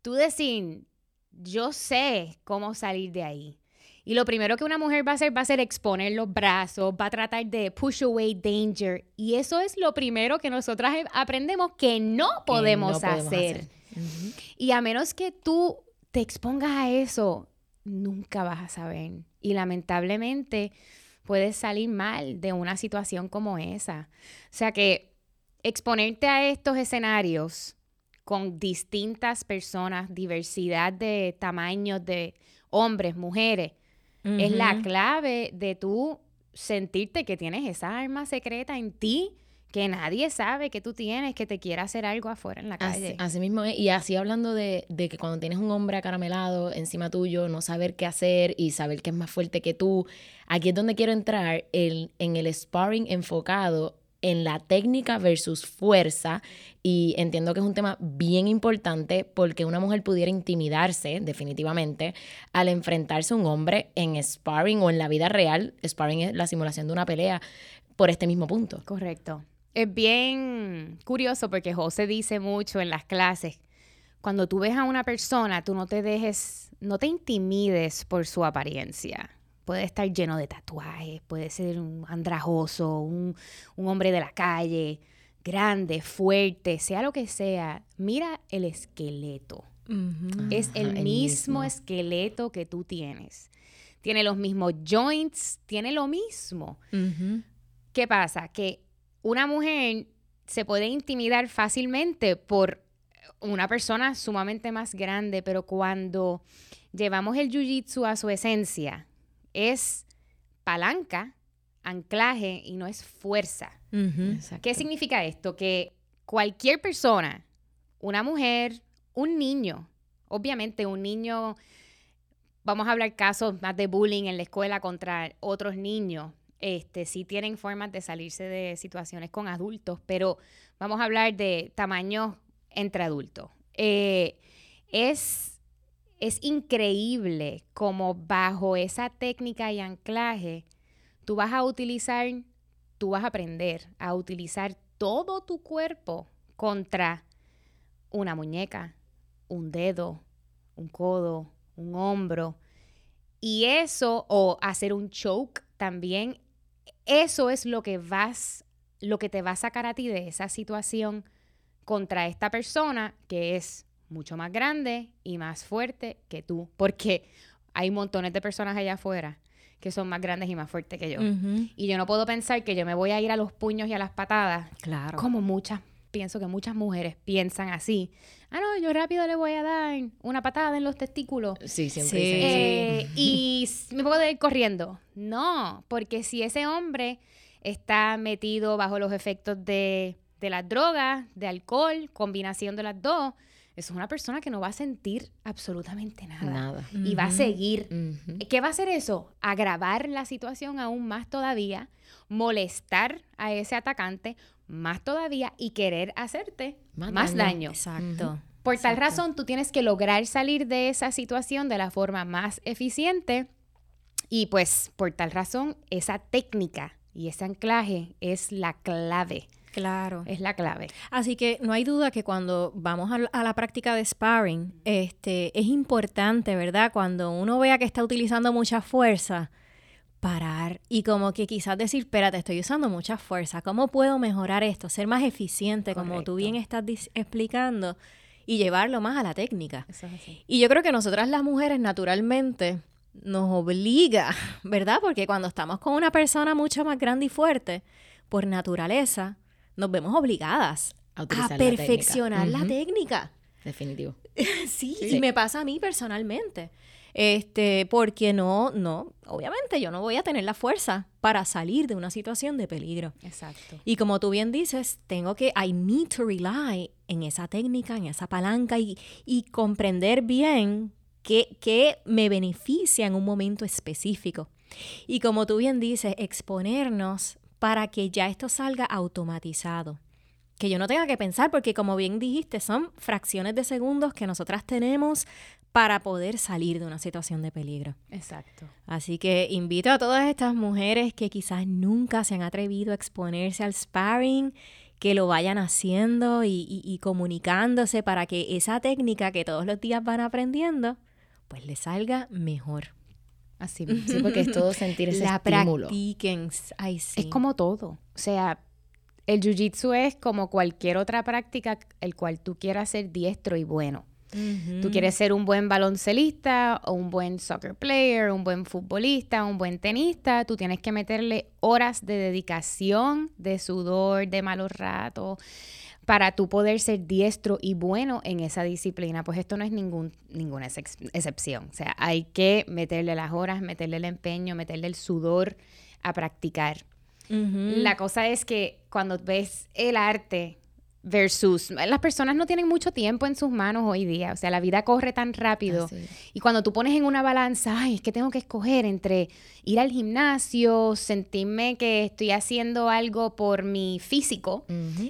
Speaker 2: Tú decir, yo sé cómo salir de ahí. Y lo primero que una mujer va a hacer va a ser exponer los brazos, va a tratar de push away danger. Y eso es lo primero que nosotras aprendemos que no
Speaker 1: que
Speaker 2: podemos,
Speaker 1: no podemos
Speaker 2: hacer. Y a menos que tú te expongas a eso, nunca vas a saber. Y lamentablemente puedes salir mal de una situación como esa. O sea que exponerte a estos escenarios con distintas personas, diversidad de tamaños, de hombres, mujeres, es la clave de tú sentirte que tienes esa arma secreta en ti que nadie sabe que tú tienes, que te quiere hacer algo afuera en la
Speaker 1: Así,
Speaker 2: calle.
Speaker 1: así mismo es. Y así hablando de, de que cuando tienes un hombre acaramelado encima tuyo, no saber qué hacer y saber que es más fuerte que tú, aquí es donde quiero entrar el- en el sparring enfocado en la técnica versus fuerza. Y entiendo que es un tema bien importante porque una mujer pudiera intimidarse, definitivamente, al enfrentarse a un hombre en sparring o en la vida real. Sparring es la simulación de una pelea por este mismo punto.
Speaker 2: Correcto. Es bien curioso porque José dice mucho en las clases, cuando tú ves a una persona, tú no te dejes, no te intimides por su apariencia. Puede estar lleno de tatuajes, puede ser un andrajoso, un, un hombre de la calle, grande, fuerte, sea lo que sea. Mira el esqueleto. Es el, mismo,
Speaker 1: mismo.
Speaker 2: esqueleto que tú tienes. Tiene los mismos joints, tiene lo mismo. ¿Qué pasa? Que una mujer se puede intimidar fácilmente por una persona sumamente más grande, pero cuando llevamos el jiu-jitsu a su esencia, es palanca, anclaje y no es fuerza. ¿Qué significa esto? Que cualquier persona, una mujer, un niño, obviamente un niño, vamos a hablar casos más de bullying en la escuela contra otros niños, este, sí tienen formas de salirse de situaciones con adultos, pero vamos a hablar de tamaños entre adultos. Eh, es, es increíble como bajo esa técnica y anclaje, tú vas a utilizar tú vas a aprender a utilizar todo tu cuerpo contra una muñeca, un dedo, un codo, un hombro. Y eso, o hacer un choke también, eso es lo que vas, lo que te va a sacar a ti de esa situación contra esta persona que es mucho más grande y más fuerte que tú. Porque hay montones de personas allá afuera que son más grandes y más fuertes que yo. Y yo no puedo pensar que yo me voy a ir a los puños y a las patadas.
Speaker 3: Claro.
Speaker 2: Como muchas, pienso que muchas mujeres piensan así. Ah, no, yo rápido le voy a dar una patada en los testículos.
Speaker 1: Sí, siempre
Speaker 3: Sí.
Speaker 2: Eh, y me puedo ir corriendo. No, porque si ese hombre está metido bajo los efectos de, de las drogas, de alcohol, combinación de las dos, eso es una persona que no va a sentir absolutamente nada.
Speaker 1: Nada.
Speaker 2: Y va a seguir. ¿Qué va a hacer eso? Agravar la situación aún más todavía, molestar a ese atacante más todavía y querer hacerte
Speaker 1: Más
Speaker 2: más,
Speaker 1: daño.
Speaker 2: daño.
Speaker 3: Exacto.
Speaker 2: Por tal razón, tú tienes que lograr salir de esa situación de la forma más eficiente y pues por tal razón, esa técnica y ese anclaje es la clave,
Speaker 3: Claro.
Speaker 2: es la clave.
Speaker 3: Así que no hay duda que cuando vamos a, a la práctica de sparring, este, es importante, ¿verdad? Cuando uno vea que está utilizando mucha fuerza, parar y como que quizás decir, espérate, estoy usando mucha fuerza, ¿cómo puedo mejorar esto? Ser más eficiente, como tú bien estás explicando, y llevarlo más a la técnica.
Speaker 2: Eso es así.
Speaker 3: Y yo creo que nosotras las mujeres naturalmente nos obliga, [laughs] ¿verdad? Porque cuando estamos con una persona mucho más grande y fuerte, por naturaleza, nos vemos obligadas
Speaker 1: A
Speaker 3: a,
Speaker 1: utilizar la técnica.
Speaker 3: perfeccionar la técnica.
Speaker 1: Definitivo.
Speaker 3: Sí, [laughs]
Speaker 1: Sí.
Speaker 3: y me pasa a mí personalmente. Este, porque no, no, obviamente yo no voy a tener la fuerza para salir de una situación de peligro.
Speaker 2: Exacto.
Speaker 3: Y como tú bien dices, tengo que, I need to rely en esa técnica, en esa palanca y, y comprender bien qué, qué me beneficia en un momento específico. Y como tú bien dices, exponernos para que ya esto salga automatizado. Que yo no tenga que pensar, porque como bien dijiste, son fracciones de segundos que nosotras tenemos para poder salir de una situación de peligro.
Speaker 2: Exacto.
Speaker 3: Así que invito a todas estas mujeres que quizás nunca se han atrevido a exponerse al sparring, que lo vayan haciendo y, y- y comunicándose para que esa técnica que todos los días van aprendiendo, pues les salga mejor.
Speaker 2: Así. [laughs]
Speaker 1: Sí, porque es todo sentir ese
Speaker 3: La
Speaker 1: estímulo.
Speaker 3: practiquen. Ay, sí.
Speaker 2: Es como todo. O sea, el jiu-jitsu es como cualquier otra práctica el cual tú quieras ser diestro y bueno. Tú quieres ser un buen baloncelista o un buen soccer player, un buen futbolista, un buen tenista, tú tienes que meterle horas de dedicación, de sudor, de malos ratos para tú poder ser diestro y bueno en esa disciplina. Pues esto no es ningún, ninguna ex- excepción. O sea, hay que meterle las horas, meterle el empeño, meterle el sudor a practicar. La cosa es que cuando ves el arte versus las personas no tienen mucho tiempo en sus manos hoy día, o sea, la vida corre tan rápido y cuando tú pones en una balanza, ay, es que tengo que escoger entre ir al gimnasio, sentirme que estoy haciendo algo por mi físico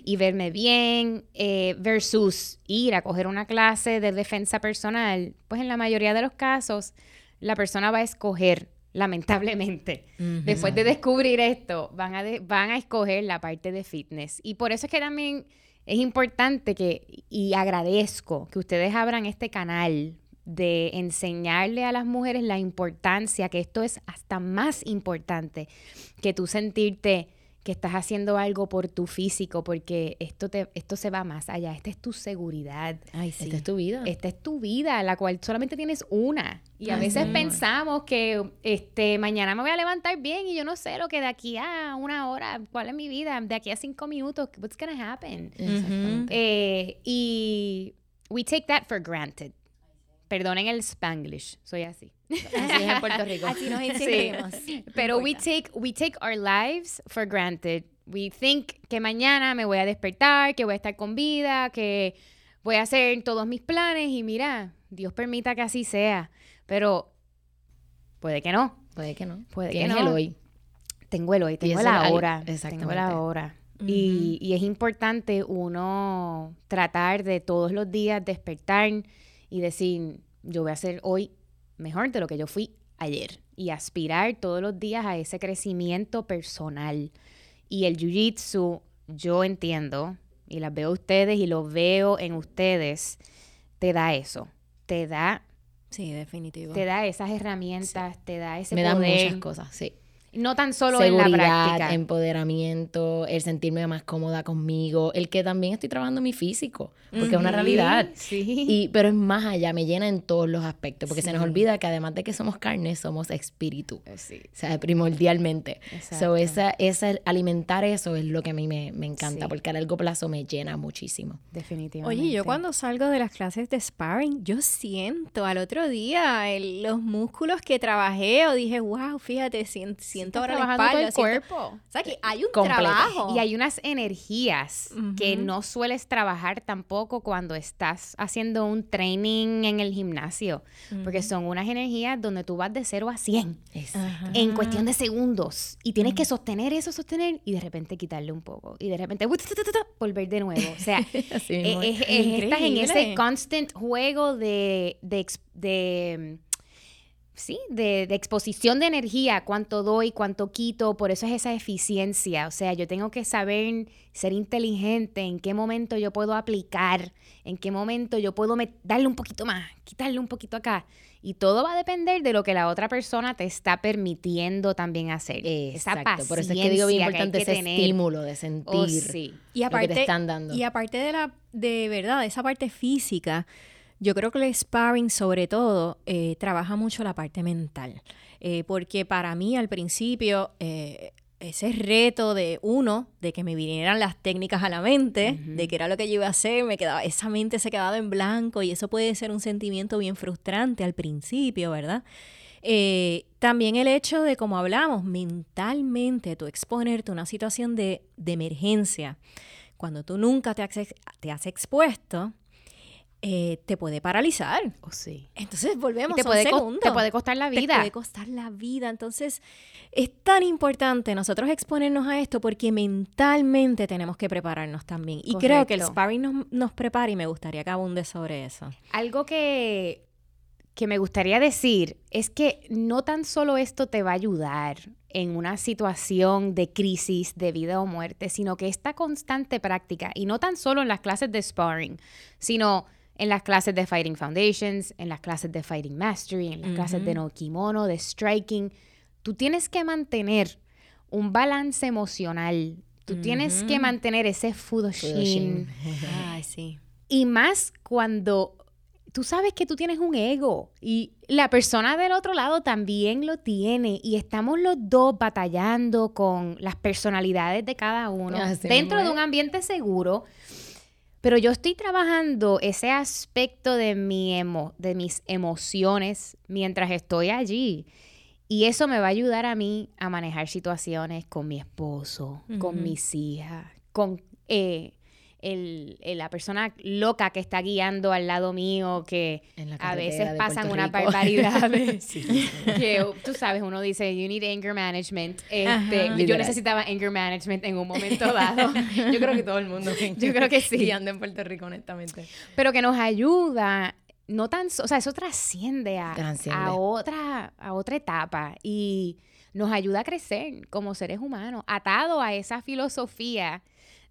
Speaker 2: y verme bien eh, versus ir a coger una clase de defensa personal, pues en la mayoría de los casos la persona va a escoger lamentablemente. Después de descubrir esto, van a, de- van a escoger la parte de fitness. Y por eso es que también es importante que, y agradezco que ustedes abran este canal de enseñarle a las mujeres la importancia, que esto es hasta más importante que tú sentirte que estás haciendo algo por tu físico, porque esto, te, esto se va más allá. Esta es tu seguridad.
Speaker 3: Ay, sí.
Speaker 1: Esta es tu vida.
Speaker 2: Esta es tu vida, la cual solamente tienes una. Y a veces
Speaker 3: es.
Speaker 2: pensamos que este mañana me voy a levantar bien y yo no sé lo que de aquí a una hora, cuál es mi vida, de aquí a cinco minutos, what's gonna happen.
Speaker 1: Exactamente.
Speaker 2: Eh, y we take that for granted. Perdonen el spanglish, soy así.
Speaker 1: Así es en Puerto [laughs] Rico.
Speaker 3: Así nos insistimos.
Speaker 2: Pero we take, we take our lives for granted. We think que mañana me voy a despertar, que voy a estar con vida, que voy a hacer todos mis planes y mira, Dios permita que así sea. Pero puede que no.
Speaker 1: Puede que no.
Speaker 2: Puede que no.
Speaker 1: el hoy.
Speaker 2: Tengo el hoy, tengo la hora. Tengo
Speaker 1: exactamente.
Speaker 2: la hora. y, y es importante uno tratar de todos los días despertar y decir, yo voy a hacer hoy mejor de lo que yo fui ayer. Y aspirar todos los días a ese crecimiento personal. Y el jiu-jitsu yo entiendo y las veo a ustedes y lo veo en ustedes, te da eso. Te da,
Speaker 3: Sí, definitivo.
Speaker 2: te da esas herramientas, te da ese
Speaker 1: Me dan
Speaker 2: poder.
Speaker 1: muchas cosas, sí.
Speaker 2: No tan solo en la
Speaker 1: Seguridad,
Speaker 2: práctica.
Speaker 1: empoderamiento, el sentirme más cómoda conmigo, el que también estoy trabajando mi físico, porque es una
Speaker 2: Ujú,
Speaker 1: Sí. Y, pero es más allá, me llena en todos los aspectos, porque se nos olvida que además de que somos carne, somos espíritu.
Speaker 2: Eh, sí.
Speaker 1: O sea, primordialmente.
Speaker 2: Exacto.
Speaker 1: So, esa, esa, alimentar eso es lo que a mí me, me encanta,
Speaker 2: Sí.
Speaker 1: porque a largo plazo me llena muchísimo.
Speaker 2: Definitivamente.
Speaker 3: Oye, yo cuando salgo de las clases de sparring, yo siento al otro día el- los músculos que trabajé o dije, wow, fíjate, sien- siento ahora la
Speaker 2: trabajando todo
Speaker 3: espalda.
Speaker 2: el
Speaker 3: siento-
Speaker 2: cuerpo.
Speaker 3: O sea, que hay un
Speaker 1: Completa.
Speaker 3: trabajo.
Speaker 2: Y hay unas energías que
Speaker 3: Ujú.
Speaker 2: no sueles trabajar tampoco cuando estás haciendo un training en el gimnasio, porque son unas energías donde tú vas de 0 a 100
Speaker 3: Ajá.
Speaker 2: en cuestión de segundos y tienes que sostener eso, sostener y de repente quitarle un poco y de repente volver de nuevo. O sea, [laughs]
Speaker 1: Así
Speaker 2: eh,
Speaker 1: mismo es.
Speaker 2: es- es- estás en ese constant juego de, de, de, sí, de, de exposición de energía, cuánto doy, cuánto quito, por eso es esa eficiencia. O sea, yo tengo que saber ser inteligente, en qué momento yo puedo aplicar, en qué momento yo puedo darle un poquito más, quitarle un poquito acá. Y todo va a depender de lo que la otra persona te está permitiendo también hacer. Esa
Speaker 1: Exacto, por eso es que digo bien
Speaker 2: paciencia que
Speaker 1: importante
Speaker 2: que
Speaker 1: ese
Speaker 2: tener.
Speaker 1: estímulo de sentir
Speaker 2: Oh, sí.
Speaker 3: Y
Speaker 1: lo que
Speaker 3: aparte,
Speaker 1: te están dando.
Speaker 3: y aparte de la, de verdad, esa parte física, yo creo que el sparring sobre todo eh, trabaja mucho la parte mental. Eh, porque para mí al principio, eh, ese reto de uno, de que me vinieran las técnicas a la mente, de que era lo que yo iba a hacer, me quedaba, esa mente se quedaba en blanco y eso puede ser un sentimiento bien frustrante al principio, ¿verdad? Eh, también el hecho de, como hablamos, mentalmente tú exponerte a una situación de, de emergencia, cuando tú nunca te has, ex- te has expuesto, eh, te puede paralizar.
Speaker 2: Oh, sí.
Speaker 3: Entonces volvemos
Speaker 2: Y te
Speaker 3: a un
Speaker 2: puede,
Speaker 3: segundo.
Speaker 2: te puede costar la
Speaker 3: Te
Speaker 2: vida.
Speaker 3: puede costar la vida. Entonces, es tan importante nosotros exponernos a esto porque mentalmente tenemos que prepararnos también. Y creo que el sparring nos, nos prepara y me gustaría que abunde sobre eso.
Speaker 2: Algo que, que me gustaría decir es que no tan solo esto te va a ayudar en una situación de crisis de vida o muerte, sino que esta constante práctica, y no tan solo en las clases de sparring, sino en las clases de Fighting Foundations, en las clases de Fighting Mastery, en las clases de no kimono, de striking, tú tienes que mantener un balance emocional. Tú tienes que mantener ese fudoshin. [laughs]
Speaker 3: Ay, sí.
Speaker 2: Y más cuando tú sabes que tú tienes un ego y la persona del otro lado también lo tiene y estamos los dos batallando con las personalidades de cada uno
Speaker 1: Así
Speaker 2: dentro de un ambiente seguro. Pero yo estoy trabajando ese aspecto de, mi emo- de mis emociones mientras estoy allí. Y eso me va a ayudar a mí a manejar situaciones con mi esposo, con mis hijas, con eh, el- el- la persona loca que está guiando al lado mío, que a veces pasan unas barbaridades. [laughs]
Speaker 1: Sí, sí. [laughs]
Speaker 2: que tú sabes, uno dice, you need anger management. Este, yo necesitaba anger management en un momento dado. [laughs]
Speaker 1: Yo creo que todo el mundo.
Speaker 2: Yo creo que sí.
Speaker 1: Guiando en Puerto Rico, honestamente.
Speaker 2: pero que nos ayuda, no tan, o sea, eso trasciende a, a otra, a otra etapa y nos ayuda a crecer como seres humanos, atado a esa filosofía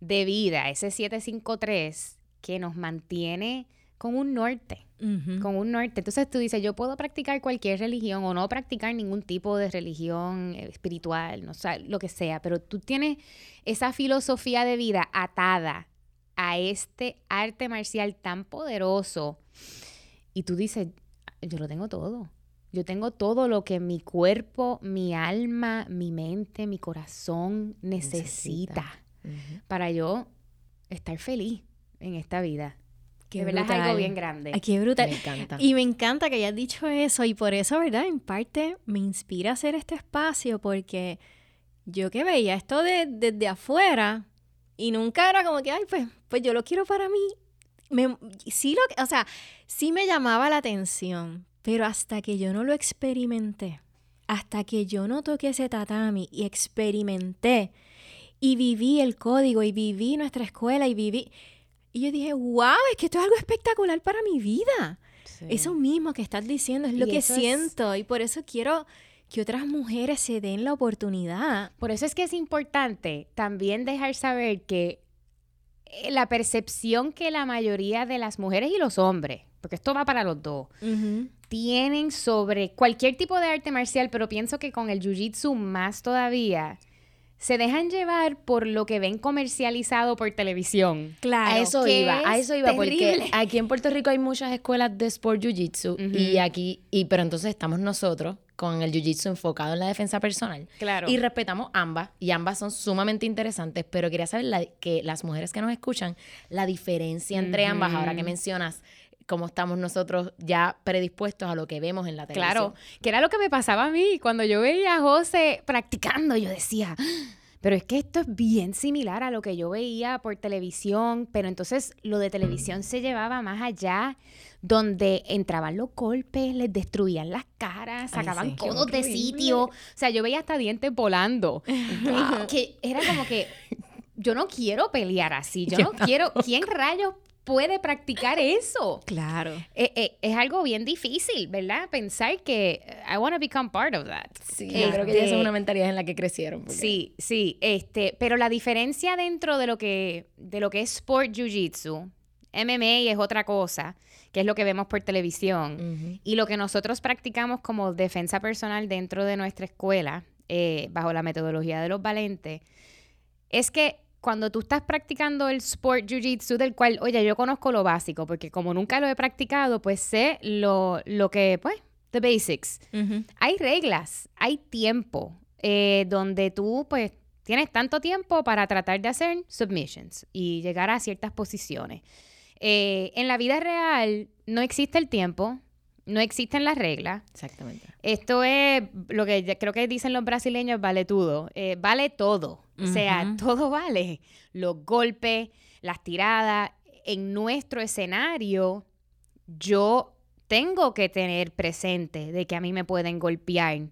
Speaker 2: de vida, ese 753 que nos mantiene con un norte, con un norte. Entonces tú dices, yo puedo practicar cualquier religión o no practicar ningún tipo de religión eh, espiritual, no sé, lo que sea, pero tú tienes esa filosofía de vida atada a este arte marcial tan poderoso y tú dices, yo lo tengo todo. Yo tengo todo lo que mi cuerpo, mi alma, mi mente, mi corazón necesita,
Speaker 1: Necesita.
Speaker 2: Para yo estar feliz en esta vida.
Speaker 3: Qué
Speaker 2: de verdad es algo bien grande.
Speaker 3: Ay, qué brutal.
Speaker 1: Me encanta.
Speaker 3: Y me encanta que hayas dicho eso y por eso, ¿verdad? En parte me inspira a hacer este espacio porque yo que veía esto de- desde afuera y nunca era como que, ay, pues, pues yo lo quiero para mí. Me, sí lo, que- o sea, sí me llamaba la atención, pero hasta que yo no lo experimenté, hasta que yo no toqué ese tatami y experimenté y viví el código y viví nuestra escuela y viví... Y yo dije, wow, es que esto es algo espectacular para mi vida.
Speaker 2: Sí.
Speaker 3: Eso mismo que estás diciendo es lo
Speaker 2: Y
Speaker 3: que
Speaker 2: es-
Speaker 3: siento y por eso quiero que otras mujeres se den la oportunidad.
Speaker 2: Por eso es que es importante también dejar saber que eh, la percepción que la mayoría de las mujeres y los hombres, porque esto va para los dos, tienen sobre cualquier tipo de arte marcial, pero pienso que con el jiu-jitsu más todavía, se dejan llevar por lo que ven comercializado por televisión.
Speaker 1: Claro. A eso iba, a eso iba, porque aquí en Puerto Rico hay muchas escuelas de sport jiu-jitsu y aquí, y pero entonces estamos nosotros con el jiu-jitsu enfocado en la defensa personal.
Speaker 2: Claro.
Speaker 1: Y respetamos ambas, y ambas son sumamente interesantes, pero quería saber que las mujeres que nos escuchan, la diferencia entre ambas, ahora que mencionas cómo estamos nosotros ya predispuestos a lo que vemos en la televisión.
Speaker 2: Claro, que era lo que me pasaba a mí. Cuando yo veía a José practicando, yo decía, pero es que esto es bien similar a lo que yo veía por televisión, pero entonces lo de televisión se llevaba más allá, donde entraban los golpes, les destruían las caras, sacaban codos de sitio, o sea, yo veía hasta dientes volando, [laughs] que era como que yo no quiero pelear así, yo no quiero, ¿quién rayos puede practicar eso.
Speaker 3: Claro.
Speaker 2: Eh, eh, es algo bien difícil, ¿verdad? Pensar que I want to become part of that.
Speaker 1: Sí, yo creo que esa es este, una mentalidad en la que crecieron.
Speaker 2: Sí, sí, este, pero la diferencia dentro de lo que de lo que es sport jiu-jitsu, MMA es otra cosa, que es lo que vemos por televisión, y lo que nosotros practicamos como defensa personal dentro de nuestra escuela, eh, bajo la metodología de los valentes, es que cuando tú estás practicando el sport jiu-jitsu, del cual, oye, yo conozco lo básico, porque como nunca lo he practicado, pues sé lo, lo que, pues, the basics. Hay reglas, hay tiempo, eh, donde tú, pues, tienes tanto tiempo para tratar de hacer submissions y llegar a ciertas posiciones. Eh, en la vida real no existe el tiempo, no existen las reglas.
Speaker 1: Exactamente.
Speaker 2: Esto es lo que creo que dicen los brasileños, vale todo. Eh, vale todo. O sea, todo vale. Los golpes, las tiradas. En nuestro escenario, yo tengo que tener presente de que a mí me pueden golpear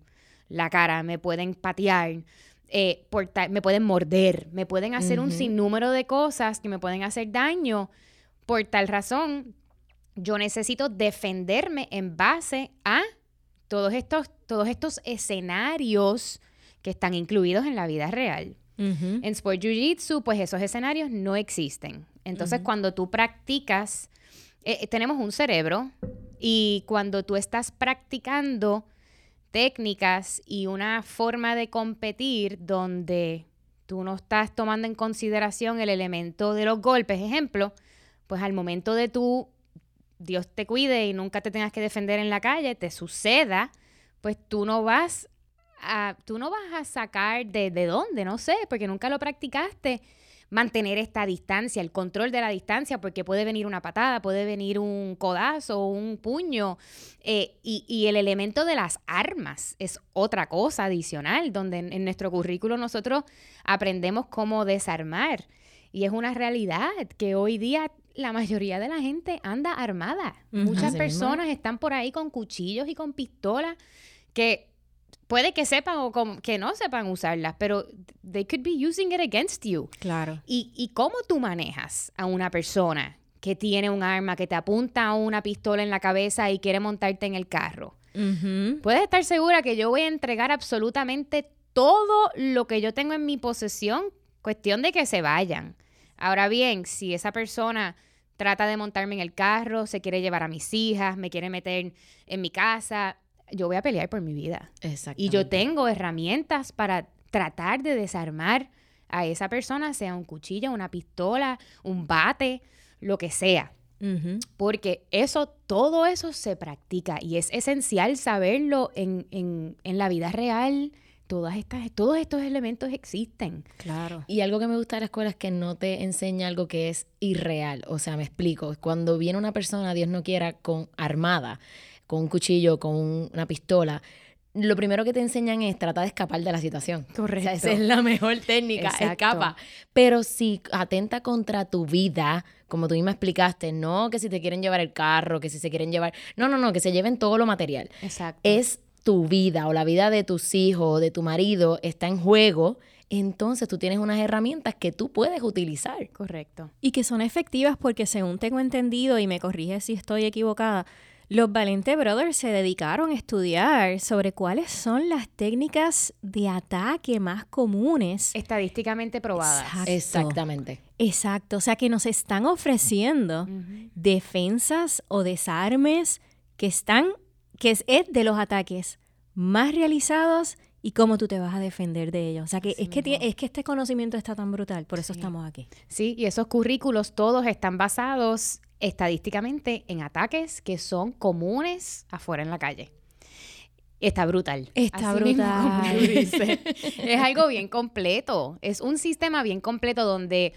Speaker 2: la cara, me pueden patear, eh, me pueden morder, me pueden hacer un sinnúmero de cosas que me pueden hacer daño. Por tal razón, yo necesito defenderme en base a todos estos, todos estos escenarios que están incluidos en la vida real. En Sport Jiu Jitsu, pues esos escenarios no existen. Entonces, cuando tú practicas, eh, eh, tenemos un cerebro y cuando tú estás practicando técnicas y una forma de competir donde tú no estás tomando en consideración el elemento de los golpes, ejemplo, pues al momento de tú, Dios te cuide y nunca te tengas que defender en la calle, te suceda, pues tú no vas tú no vas a sacar de, de dónde, no sé, porque nunca lo practicaste mantener esta distancia, el control de la distancia, porque puede venir una patada, puede venir un codazo, un puño, eh, y, el elemento de las armas es otra cosa adicional, donde en, nuestro currículo nosotros aprendemos cómo desarmar, y es una realidad que hoy día la mayoría de la gente anda armada. Muchas personas están por ahí con cuchillos y con pistolas que puede que sepan o que no sepan usarlas, pero they could be using it against you.
Speaker 3: Claro.
Speaker 2: ¿Y, y cómo tú manejas a una persona que tiene un arma, que te apunta a una pistola en la cabeza y quiere montarte en el carro? Puedes estar segura que yo voy a entregar absolutamente todo lo que yo tengo en mi posesión, cuestión de que se vayan. Ahora bien, si esa persona trata de montarme en el carro, se quiere llevar a mis hijas, me quiere meter en mi casa, yo voy a pelear por mi vida. Y yo tengo herramientas para tratar de desarmar a esa persona, sea un cuchillo, una pistola, un bate, lo que sea. Porque eso, todo eso se practica y es esencial saberlo en, en, en la vida real. Todas estas, todos estos elementos existen.
Speaker 3: Claro.
Speaker 1: Y algo que me gusta de la escuela es que no te enseña algo que es irreal. O sea, me explico. Cuando viene una persona, Dios no quiera, con armada, con un cuchillo, con una pistola, lo primero que te enseñan es tratar de escapar de la situación.
Speaker 2: Correcto.
Speaker 1: O esa es la mejor técnica, escapa. Pero si atenta contra tu vida, como tú misma explicaste, no que si te quieren llevar el carro, que si se quieren llevar, no, no, no, que se lleven todo lo material.
Speaker 2: Exacto.
Speaker 1: Es tu vida o la vida de tus hijos, de tu marido, está en juego. Entonces tú tienes unas herramientas que tú puedes utilizar.
Speaker 2: Correcto.
Speaker 3: Y que son efectivas porque según tengo entendido, y me corrige si estoy equivocada, Los Valente Brothers se dedicaron a estudiar sobre cuáles son las técnicas de ataque más comunes.
Speaker 2: Estadísticamente probadas.
Speaker 3: Exacto.
Speaker 1: Exactamente.
Speaker 3: Exacto, o sea que nos están ofreciendo defensas o desarmes que están, que es, es de los ataques más realizados y cómo tú te vas a defender de ellos. O sea que es que, tie- es que este conocimiento está tan brutal, por eso estamos aquí.
Speaker 2: Sí, y esos currículos todos están basados estadísticamente en ataques que son comunes afuera en la calle. Está brutal.
Speaker 3: Está
Speaker 2: Así
Speaker 3: brutal.
Speaker 2: es algo bien completo. Es un sistema bien completo donde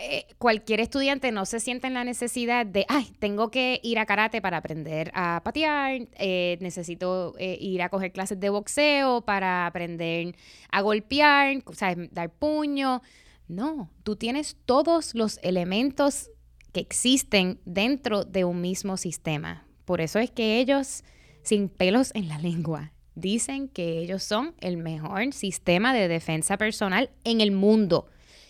Speaker 2: eh, cualquier estudiante no se siente en la necesidad de, ay, tengo que ir a karate para aprender a patear, eh, necesito eh, ir a coger clases de boxeo para aprender a golpear, o sea, dar puño. No, tú tienes todos los elementos existen dentro de un mismo sistema. Por eso es que ellos, sin pelos en la [laughs] lengua, dicen que ellos son el mejor sistema de defensa personal en el mundo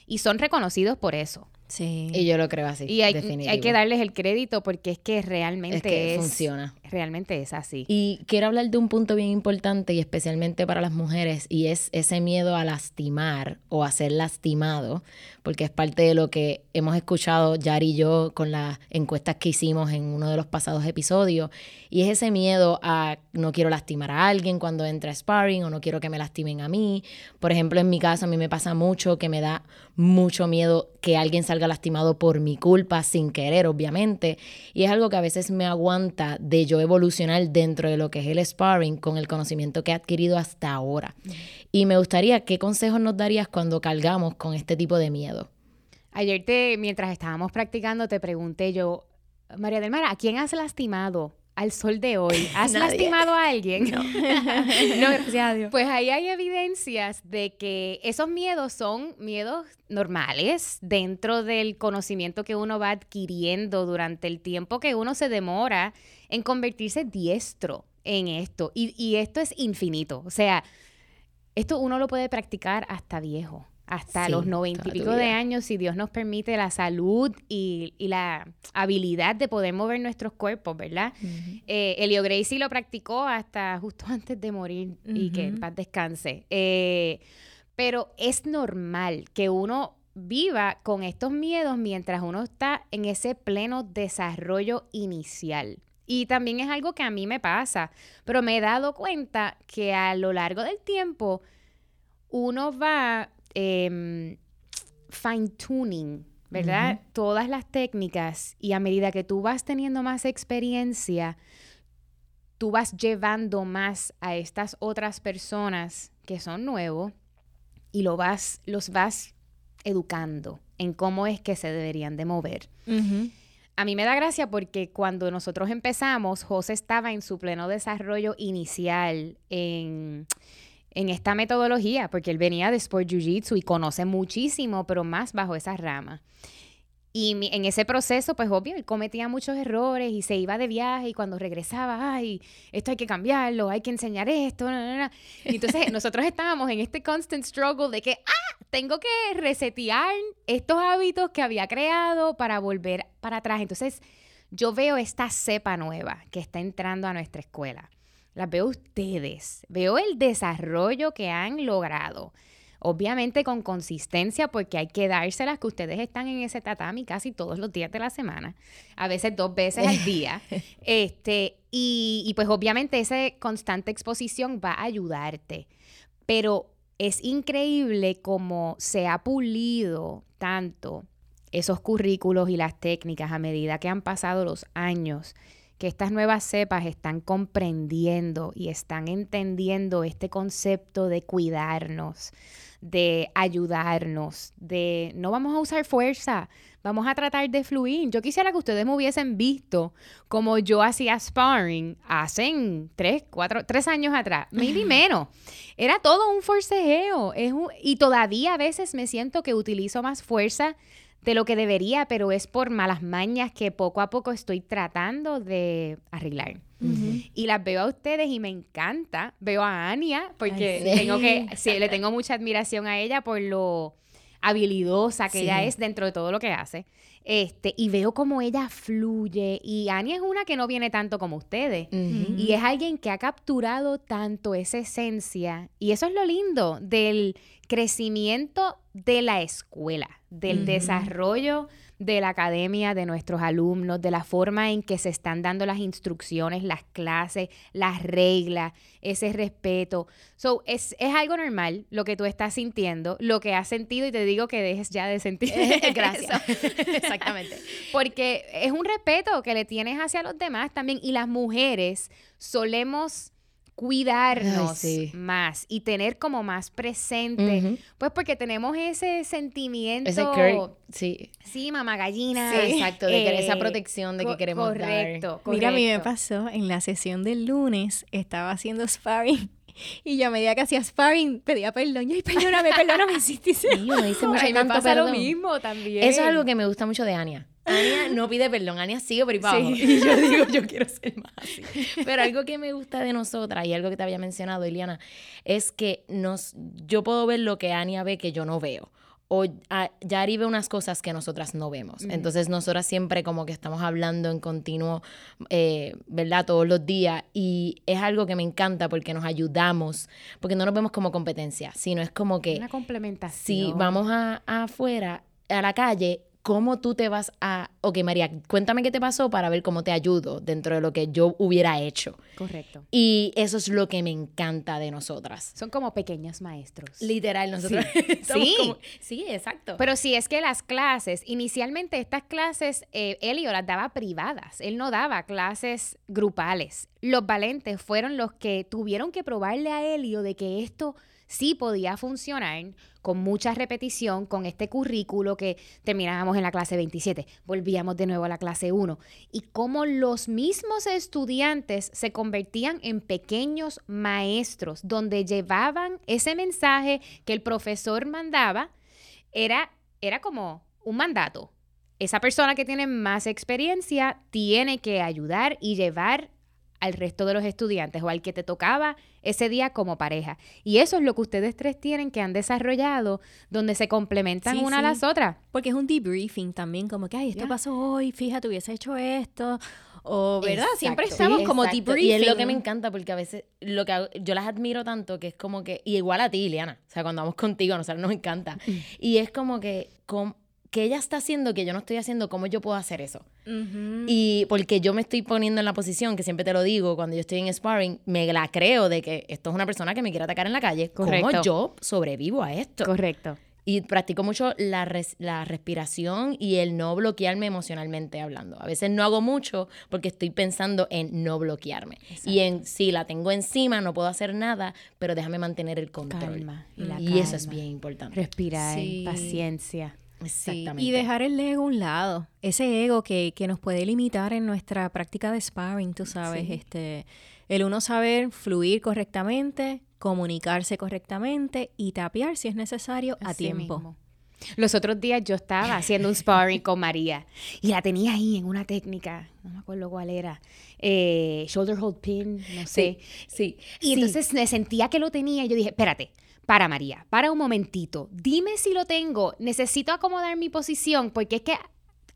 Speaker 2: y son reconocidos por eso.
Speaker 3: Sí.
Speaker 1: Y yo lo creo así.
Speaker 2: Y hay,
Speaker 1: definitivo.
Speaker 2: hay que darles el crédito porque es que realmente
Speaker 1: Es que
Speaker 2: es-
Speaker 1: funciona.
Speaker 2: Realmente es así.
Speaker 1: Y quiero hablar de un punto bien importante y especialmente para las mujeres y es ese miedo a lastimar o a ser lastimado, porque es parte de lo que hemos escuchado Yari y yo con las encuestas que hicimos en uno de los pasados episodios y es ese miedo a no quiero lastimar a alguien cuando entra a sparring o no quiero que me lastimen a mí. Por ejemplo, en mi caso a mí me pasa mucho que me da mucho miedo que alguien salga lastimado por mi culpa sin querer, obviamente, y es algo que a veces me aguanta de yo evolucionar dentro de lo que es el sparring con el conocimiento que he adquirido hasta ahora. Y me gustaría, ¿qué consejos nos darías cuando cargamos con este tipo de miedo?
Speaker 2: Ayer te, mientras estábamos practicando, te pregunté yo, María del Mar, ¿a quién has lastimado al sol de hoy? [laughs] ¿Has
Speaker 1: Nadie.
Speaker 2: lastimado a alguien? No. [laughs]
Speaker 3: no, gracias a Dios.
Speaker 2: Pues ahí hay evidencias de que esos miedos son miedos normales dentro del conocimiento que uno va adquiriendo durante el tiempo que uno se demora en convertirse diestro en esto. Y, y esto es infinito. O sea, esto uno lo puede practicar hasta viejo, hasta
Speaker 1: Sí,
Speaker 2: los noventa y pico de años, si Dios nos permite la salud y, y la habilidad de poder mover nuestros cuerpos, ¿verdad? Eh, Elio Gracie lo practicó hasta justo [laughs] antes de morir y que en paz descanse. Eh, pero es normal que uno viva con estos miedos mientras uno está en ese pleno desarrollo inicial. Y también es algo que a mí me pasa, pero me he dado cuenta que a lo largo del tiempo uno va em, fine tuning, ¿verdad? Todas las técnicas y a medida que tú vas teniendo más experiencia, tú vas llevando más a estas otras personas que son nuevos y lo vas, los vas educando en cómo es que se deberían de mover. A mí me da gracia porque cuando nosotros empezamos, José estaba en su pleno desarrollo inicial en, en esta metodología, porque él venía de Sport Jiu Jitsu y conoce muchísimo, pero más bajo esa rama. Y mi- en ese proceso, pues obvio, él cometía muchos errores y se iba de viaje y cuando regresaba, ay, esto hay que cambiarlo, hay que enseñar esto, na, na, na". Y entonces [laughs] nosotros estábamos en este constant struggle de que, ah, tengo que resetear estos hábitos que había creado para volver para atrás. Entonces, yo veo esta cepa nueva que está entrando a nuestra escuela. Las veo ustedes, veo el desarrollo que han logrado. Obviamente con consistencia, porque hay que dárselas que ustedes están en ese tatami casi todos los días de la semana, a veces dos veces al día. [laughs] Este, y, y pues obviamente esa constante exposición va a ayudarte. Pero es increíble cómo se ha pulido tanto esos currículos y las técnicas a medida que han pasado los años, que estas nuevas cepas están comprendiendo y están entendiendo este concepto de cuidarnos, de ayudarnos, de no vamos a usar fuerza, vamos a tratar de fluir. Yo quisiera que ustedes me hubiesen visto como yo hacía sparring hace tres, cuatro, tres años atrás, maybe menos. Era todo un forcejeo. Es un- y todavía a veces me siento que utilizo más fuerza de lo que debería, pero es por malas mañas que poco a poco estoy tratando de arreglar. Y las veo a ustedes y me encanta. Veo a Ania porque
Speaker 3: Ay, sí.
Speaker 2: tengo que, [laughs] sí, le tengo mucha admiración a ella por lo habilidosa que ella es dentro de todo lo que hace. Este, y veo como ella fluye. Y Ania es una que no viene tanto como ustedes. Y es alguien que ha capturado tanto esa esencia. Y eso es lo lindo del crecimiento de la escuela, del desarrollo de la academia, de nuestros alumnos, de la forma en que se están dando las instrucciones, las clases, las reglas, ese respeto. So, es, es algo normal lo que tú estás sintiendo, lo que has sentido y te digo que dejes ya de sentir. [laughs]
Speaker 1: Gracias. Exactamente.
Speaker 2: Porque es un respeto que le tienes hacia los demás también. Y las mujeres solemos cuidarnos
Speaker 1: Ay, sí.
Speaker 2: más y tener como más presente.
Speaker 1: Ujú.
Speaker 2: Pues porque tenemos ese sentimiento.
Speaker 1: Ese cur- sí.
Speaker 2: Sí, mamá gallina.
Speaker 1: Sí, exacto, de querer esa
Speaker 2: Eh,
Speaker 1: protección de que queremos dar.
Speaker 2: correcto,
Speaker 3: Mira, a mí me
Speaker 2: correcto.
Speaker 3: pasó en la sesión del lunes, estaba haciendo sparring [laughs] y yo a medida que hacía sparring pedía perdón. Y ay, perdóname, perdóname, [laughs] sí, sí, [laughs]
Speaker 1: me dice mucho
Speaker 2: Ay, me pasa lo
Speaker 1: perdón.
Speaker 2: mismo también.
Speaker 1: Eso es algo que me gusta mucho de Ania. Ania no pide perdón, Ania sigue por ahí para
Speaker 3: Sí.
Speaker 1: abajo. Y yo digo, yo quiero ser más así. [laughs] Pero algo que me gusta de nosotras, y algo que te había mencionado, Eliana, es que nos, yo puedo ver lo que Ania ve que yo no veo. O ah, Yari ve unas cosas que nosotras no vemos. Entonces, nosotras siempre como que estamos hablando en continuo, eh, ¿verdad? Todos los días. Y es algo que me encanta porque nos ayudamos, porque no nos vemos como competencia, sino es como que
Speaker 2: Una complementación.
Speaker 1: si vamos a, a afuera, a la calle, ¿cómo tú te vas a... Ok, María, cuéntame qué te pasó para ver cómo te ayudo dentro de lo que yo hubiera hecho.
Speaker 2: Correcto.
Speaker 1: Y eso es lo que me encanta de nosotras.
Speaker 2: Son como pequeños maestros.
Speaker 1: Literal, nosotros
Speaker 2: Sí. [laughs] Sí.
Speaker 1: como- sí, exacto.
Speaker 2: Pero sí, es que las clases, inicialmente estas clases, eh, Elio las daba privadas, él no daba clases grupales. Los valentes fueron los que tuvieron que probarle a Elio de que esto sí podía funcionar con mucha repetición, con este currículo que terminábamos en la clase 27, volvíamos de nuevo a la clase 1, y cómo los mismos estudiantes se convertían en pequeños maestros, donde llevaban ese mensaje que el profesor mandaba, era, era como un mandato. Esa persona que tiene más experiencia tiene que ayudar y llevar al resto de los estudiantes o al que te tocaba ese día como pareja. Y eso es lo que ustedes tres tienen que han desarrollado, donde se complementan
Speaker 3: Sí,
Speaker 2: una a las otras. Porque
Speaker 3: es un debriefing también, como que, ay, esto pasó hoy, fíjate, hubiese hecho esto. O, ¿verdad? Siempre estamos
Speaker 1: sí,
Speaker 3: como debriefing.
Speaker 1: Y es lo que me encanta porque a veces lo que hago- yo las admiro tanto que es como que, y igual a ti, Ileana, o sea, cuando vamos contigo, a nosotros nos encanta. [laughs] Y es como que, que ella está haciendo que yo no estoy haciendo, ¿cómo yo puedo hacer eso? Y porque yo me estoy poniendo en la posición, que siempre te lo digo, cuando yo estoy en sparring, me la creo de que esto es una persona que me quiere atacar en la calle.
Speaker 2: Correcto.
Speaker 1: ¿Cómo yo sobrevivo a esto?
Speaker 2: Correcto.
Speaker 1: Y practico mucho la, res- la respiración y el no bloquearme emocionalmente hablando. A veces no hago mucho porque estoy pensando en no bloquearme. Y en si la tengo encima, no puedo hacer nada, pero déjame mantener el control.
Speaker 2: Calma. Y, la
Speaker 1: Y eso es bien importante.
Speaker 2: Respirar,
Speaker 3: Sí.
Speaker 2: paciencia.
Speaker 1: Exactamente.
Speaker 3: Y dejar el ego a un lado. Ese ego que, que nos puede limitar en nuestra práctica de sparring, tú sabes.
Speaker 1: Sí.
Speaker 3: este El uno saber fluir correctamente, comunicarse correctamente y tapear si es necesario a
Speaker 2: Así
Speaker 3: tiempo.
Speaker 2: mismo. Los otros días yo estaba haciendo un sparring con María y la tenía ahí en una técnica, no me acuerdo cuál era, eh, shoulder hold pin, no sé.
Speaker 1: Sí.
Speaker 2: Y
Speaker 1: sí.
Speaker 2: entonces me sentía que lo tenía y yo dije, espérate, para María, para un momentito, dime si lo tengo, necesito acomodar mi posición porque es que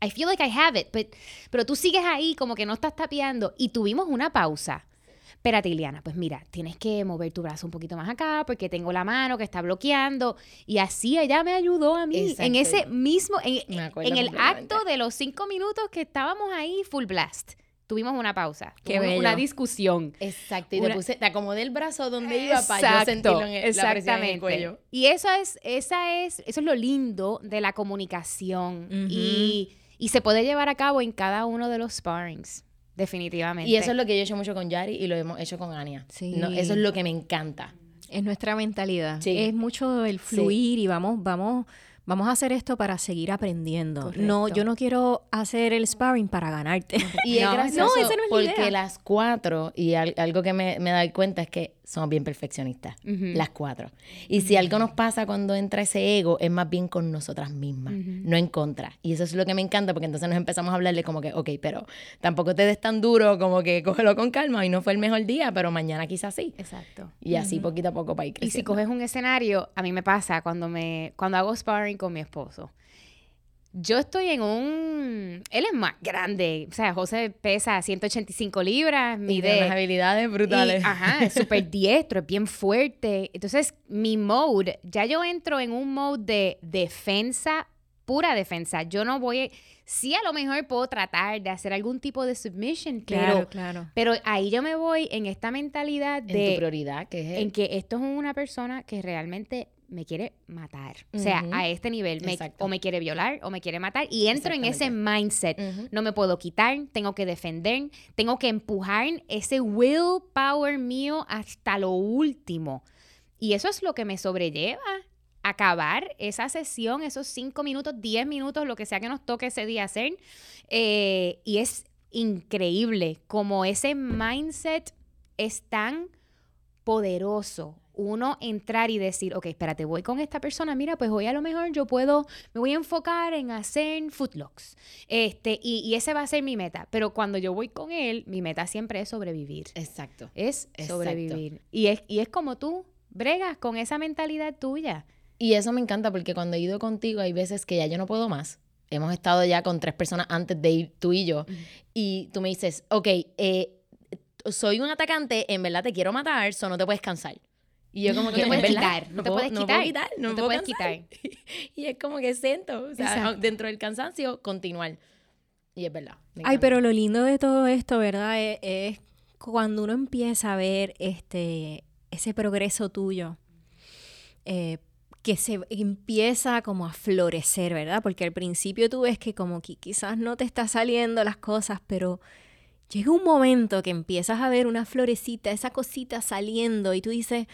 Speaker 2: I feel like I have it, but- pero tú sigues ahí como que no estás tapeando y tuvimos una pausa. Espérate, Ileana, pues mira, tienes que mover tu brazo un poquito más acá porque tengo la mano que está bloqueando. Y así ella me ayudó a mí en ese mismo, en, en el acto de los cinco minutos que estábamos ahí full blast. Tuvimos una pausa,
Speaker 3: Qué
Speaker 2: tuvimos
Speaker 3: bello.
Speaker 2: una discusión.
Speaker 1: Exacto. Y
Speaker 2: Una-
Speaker 1: te, puse, te acomodé el brazo donde iba para yo sentirlo en el, la presión en el cuello.
Speaker 2: Y eso es, esa es, eso es lo lindo de la comunicación.
Speaker 3: Ujú.
Speaker 2: y, y se puede llevar a cabo en cada uno de los sparrings. Definitivamente.
Speaker 1: Y eso es lo que yo he hecho mucho con Yari y lo hemos hecho con Ania.
Speaker 3: Sí.
Speaker 1: No, eso es lo que me encanta.
Speaker 3: Es nuestra mentalidad.
Speaker 1: Sí.
Speaker 3: Es mucho el fluir y vamos, vamos, vamos a hacer esto para seguir aprendiendo. No, yo no quiero hacer el sparring para ganarte.
Speaker 1: Y es [laughs]
Speaker 2: No,
Speaker 1: gracioso
Speaker 3: no, esa no es la
Speaker 1: porque
Speaker 3: idea.
Speaker 1: las cuatro, y al- algo que me, me doy cuenta es que somos bien perfeccionistas, las cuatro. Y si algo nos pasa cuando entra ese ego, es más bien con nosotras mismas, no en contra. Y eso es lo que me encanta, porque entonces nos empezamos a hablarle como que, ok, pero tampoco te des tan duro, como que cógelo con calma, y no fue el mejor día, pero mañana quizás sí.
Speaker 2: Exacto.
Speaker 1: Y así poquito a poco para ir
Speaker 2: Y si coges un escenario, a mí me pasa cuando, me, cuando hago sparring con mi esposo yo estoy en un... Él es más grande. O sea, José pesa 185 libras. Mide...
Speaker 1: Y unas habilidades brutales.
Speaker 2: ajá, es súper [laughs] diestro, es bien fuerte. Entonces, mi mode, ya yo entro en un mode de defensa, pura defensa. Yo no voy... Sí, a lo mejor puedo tratar de hacer algún tipo de submission, claro, claro. pero ahí yo me voy en esta mentalidad de...
Speaker 1: En tu prioridad, que es...
Speaker 2: En que esto es una persona que realmente me quiere matar. O sea, a este nivel, o me quiere violar o me quiere matar. Y entro en ese mindset. No me puedo quitar, tengo que defender, tengo que empujar ese willpower mío hasta lo último. Y eso es lo que me sobrelleva. Acabar esa sesión, esos cinco minutos, diez minutos, lo que sea que nos toque ese día hacer. Eh, y es increíble como ese mindset es tan poderoso uno entrar y decir, ok, espérate, voy con esta persona, mira, pues hoy a lo mejor yo puedo, me voy a enfocar en hacer footlocks. Este, y, ese va a ser mi meta. Pero cuando yo voy con él, mi meta siempre es sobrevivir.
Speaker 1: Exacto.
Speaker 2: Es sobrevivir. Y es, y es como tú bregas con esa mentalidad tuya.
Speaker 1: Y eso me encanta porque cuando he ido contigo hay veces que ya yo no puedo más. Hemos estado ya con tres personas antes de ir tú y yo. Y tú me dices, ok, eh, soy un atacante, en verdad te quiero matar, eso no te puedes cansar. Y yo como que,
Speaker 2: no te puedes quitar, no, te puedes quitar,
Speaker 1: no,
Speaker 2: te puedes quitar. [laughs]
Speaker 1: y es como que siento, o sea, dentro del cansancio, continuar. Y es verdad.
Speaker 3: Ay, pero lo lindo de todo esto, ¿verdad? E, es, cuando uno empieza a ver este, ese progreso tuyo, eh, que se empieza como a florecer, ¿verdad? Porque al principio tú ves que como que quizás no te está saliendo las cosas, pero llega un momento que empiezas a ver una florecita, esa cosita saliendo y tú dices,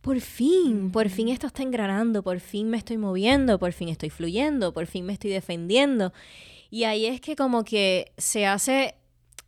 Speaker 3: por fin, por fin esto está engranando, por fin me estoy moviendo, por fin estoy fluyendo, por fin me estoy defendiendo. Y ahí es que como que se hace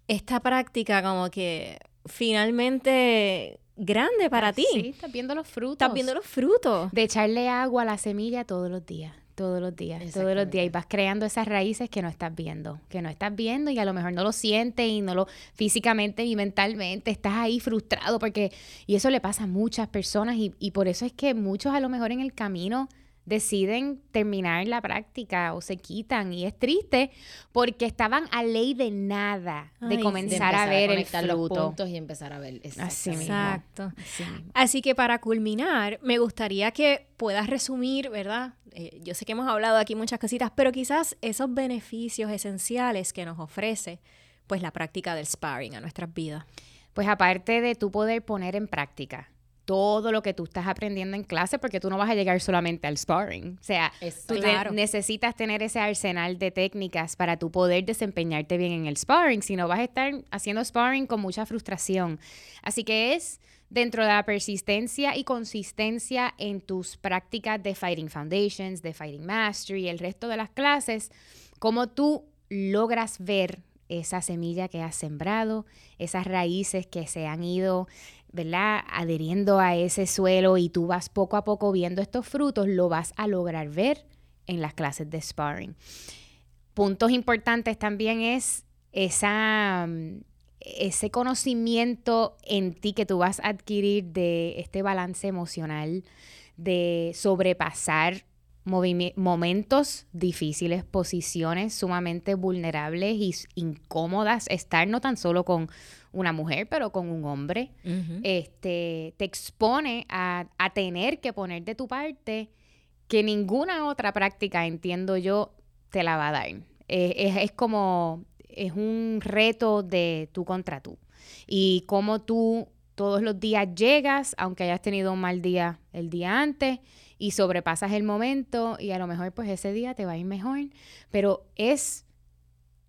Speaker 3: esta práctica como que finalmente grande para ti.
Speaker 2: Sí, estás viendo los frutos.
Speaker 3: Estás viendo los frutos.
Speaker 2: De echarle agua a la semilla todos los días todos los días, todos los días. Y vas creando esas raíces que no estás viendo, que no estás viendo y a lo mejor no lo sientes y no lo físicamente y mentalmente estás ahí frustrado porque y eso le pasa a muchas personas y, y por eso es que muchos a lo mejor en el camino deciden terminar la práctica o se quitan. Y es triste porque estaban a ley de nada de comenzar a ver el fruto.
Speaker 1: los puntos y empezar a ver.
Speaker 3: Así exacto. así que para culminar me gustaría que puedas resumir verdad eh, yo sé que hemos hablado aquí muchas cositas pero quizás esos beneficios esenciales que nos ofrece pues la práctica del sparring a nuestras vidas.
Speaker 2: Pues aparte de tu poder poner en práctica todo lo que tú estás aprendiendo en clase porque tú no vas a llegar solamente al sparring. O sea, tú necesitas tener ese arsenal de técnicas para tú poder desempeñarte bien en el sparring, si no vas a estar haciendo sparring con mucha frustración. Así que es dentro de la persistencia y consistencia en tus prácticas de Fighting Foundations, de Fighting Mastery, el resto de las clases, cómo tú logras ver esa semilla que has sembrado, esas raíces que se han ido ¿verdad? Adheriendo a ese suelo y tú vas poco a poco viendo estos frutos, lo vas a lograr ver en las clases de sparring. Puntos importantes también es esa, mm, ese conocimiento en ti que tú vas a adquirir de este balance emocional, de sobrepasar momentos difíciles, posiciones sumamente vulnerables y incómodas, estar no tan solo con una mujer, pero con un hombre, este, te expone a, tener que poner de tu parte que ninguna otra práctica, entiendo yo, te la va a dar. es, es, como, es un reto de tú contra tú. Y como tú todos los días llegas, aunque hayas tenido un mal día el día antes, y sobrepasas el momento y a lo mejor pues ese día te va a ir mejor, pero es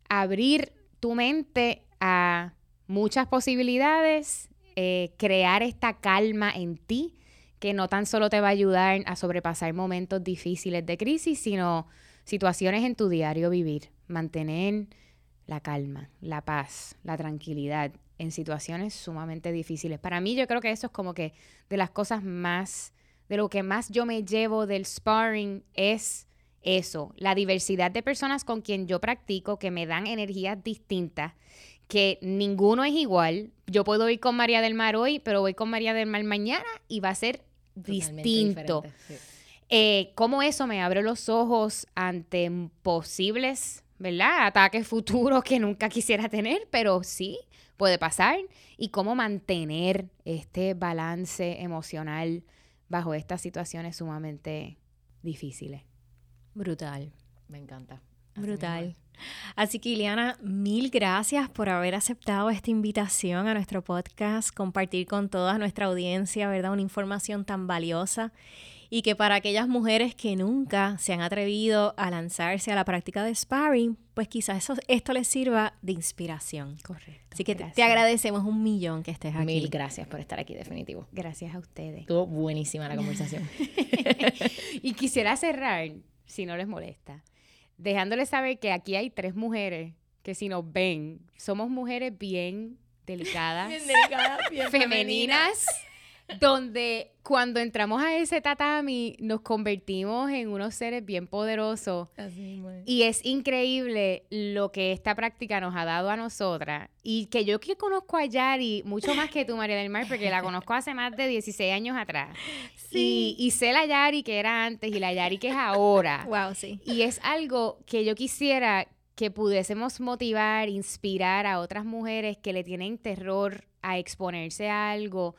Speaker 2: abrir tu mente a muchas posibilidades, eh, crear esta calma en ti, que no tan solo te va a ayudar a sobrepasar momentos difíciles de crisis, sino situaciones en tu diario vivir, mantener la calma, la paz, la tranquilidad en situaciones sumamente difíciles. Para mí yo creo que eso es como que de las cosas más, de lo que más yo me llevo del sparring es eso, la diversidad de personas con quien yo practico que me dan energías distintas, que ninguno es igual. Yo puedo ir con María del Mar hoy, pero voy con María del Mar mañana y va a ser distinto. Eh, cómo eso me abre los ojos ante posibles, ¿verdad? Ataques futuros que nunca quisiera tener, pero sí, puede pasar. Y cómo mantener este balance emocional bajo estas situaciones sumamente difíciles.
Speaker 3: Brutal.
Speaker 1: Me encanta.
Speaker 3: Brutal. Así que, Ileana, mil gracias por haber aceptado esta invitación a nuestro podcast, compartir con toda nuestra audiencia, ¿verdad? Una información tan valiosa y que para aquellas mujeres que nunca se han atrevido a lanzarse a la práctica de sparring, pues quizás esto les sirva de inspiración.
Speaker 2: Correcto.
Speaker 3: Así que te, agradecemos un millón que estés aquí.
Speaker 1: Mil gracias por estar aquí, definitivo.
Speaker 2: Gracias a ustedes.
Speaker 1: Estuvo buenísima la conversación. [laughs] [laughs]
Speaker 2: y quisiera cerrar, si no les molesta, dejándoles saber que aquí hay tres mujeres que si nos ven, somos mujeres bien delicadas,
Speaker 1: bien delicadas, bien [laughs]
Speaker 2: femeninas donde cuando entramos a ese tatami nos convertimos en unos seres bien poderosos. Y es increíble lo que esta práctica nos ha dado a nosotras. Y que yo que conozco a Yari mucho más que tú, María del Mar, porque la conozco hace más de 16 años atrás. Sí. Y, y sé la Yari que era antes y la Yari que es ahora. [laughs]
Speaker 3: Wow, sí.
Speaker 2: Y es algo que yo quisiera que pudiésemos motivar, inspirar a otras mujeres que le tienen terror a exponerse a algo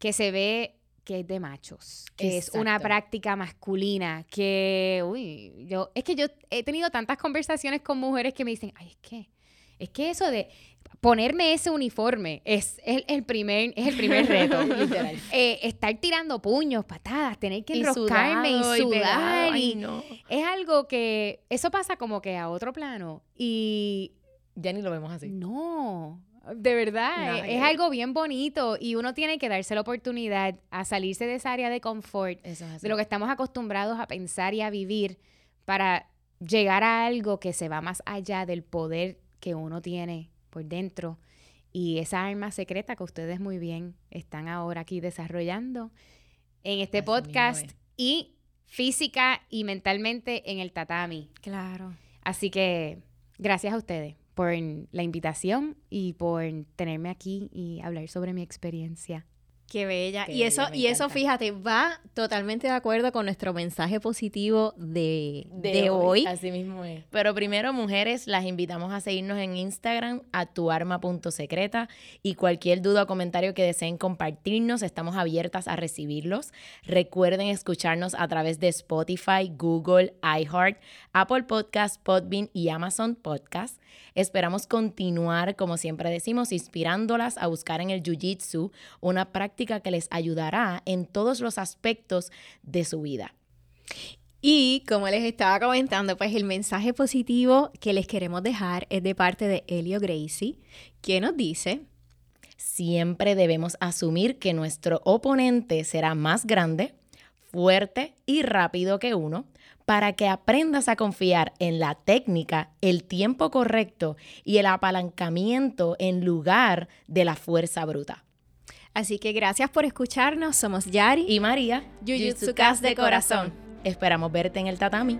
Speaker 2: que se ve que es de machos, que es una práctica masculina, que, uy, yo, es que yo he tenido tantas conversaciones con mujeres que me dicen, ay, es que, es que eso de ponerme ese uniforme es el, primer, es el primer reto, [laughs] literal. Eh, estar tirando puños, patadas, tener que enroscarme y, sudar. Y, Es algo que, eso pasa como que a otro plano y...
Speaker 1: Ya ni lo vemos así.
Speaker 2: No, de verdad, es, algo bien bonito y uno tiene que darse la oportunidad a salirse de esa área de confort, de lo que estamos acostumbrados a pensar y a vivir para llegar a algo que se va más allá del poder que uno tiene por dentro y esa arma secreta que ustedes muy bien están ahora aquí desarrollando en este podcast y física y mentalmente en el tatami.
Speaker 3: Claro.
Speaker 2: Así que gracias a ustedes por la invitación y por tenerme aquí y hablar sobre mi experiencia.
Speaker 3: Qué bella. y eso, y eso, fíjate, va totalmente de acuerdo con nuestro mensaje positivo de, de, hoy.
Speaker 1: Así mismo es. Pero primero, mujeres, las invitamos a seguirnos en Instagram, a tuarma.secreta. Y cualquier duda o comentario que deseen compartirnos, estamos abiertas a recibirlos. Recuerden escucharnos a través de Spotify, Google, iHeart, Apple Podcast, Podbean y Amazon Podcast. Esperamos continuar, como siempre decimos, inspirándolas a buscar en el Jiu-Jitsu una práctica que les ayudará en todos los aspectos de su vida.
Speaker 3: Y como les estaba comentando, pues el mensaje positivo que les queremos dejar es de parte de Elio Gracie, que nos dice,
Speaker 1: siempre debemos asumir que nuestro oponente será más grande, fuerte y rápido que uno, para que aprendas a confiar en la técnica, el tiempo correcto y el apalancamiento en lugar de la fuerza bruta.
Speaker 3: Así que gracias por escucharnos. Somos Yari
Speaker 1: y María,
Speaker 3: Jujutsu de corazón.
Speaker 1: Esperamos verte en el tatami.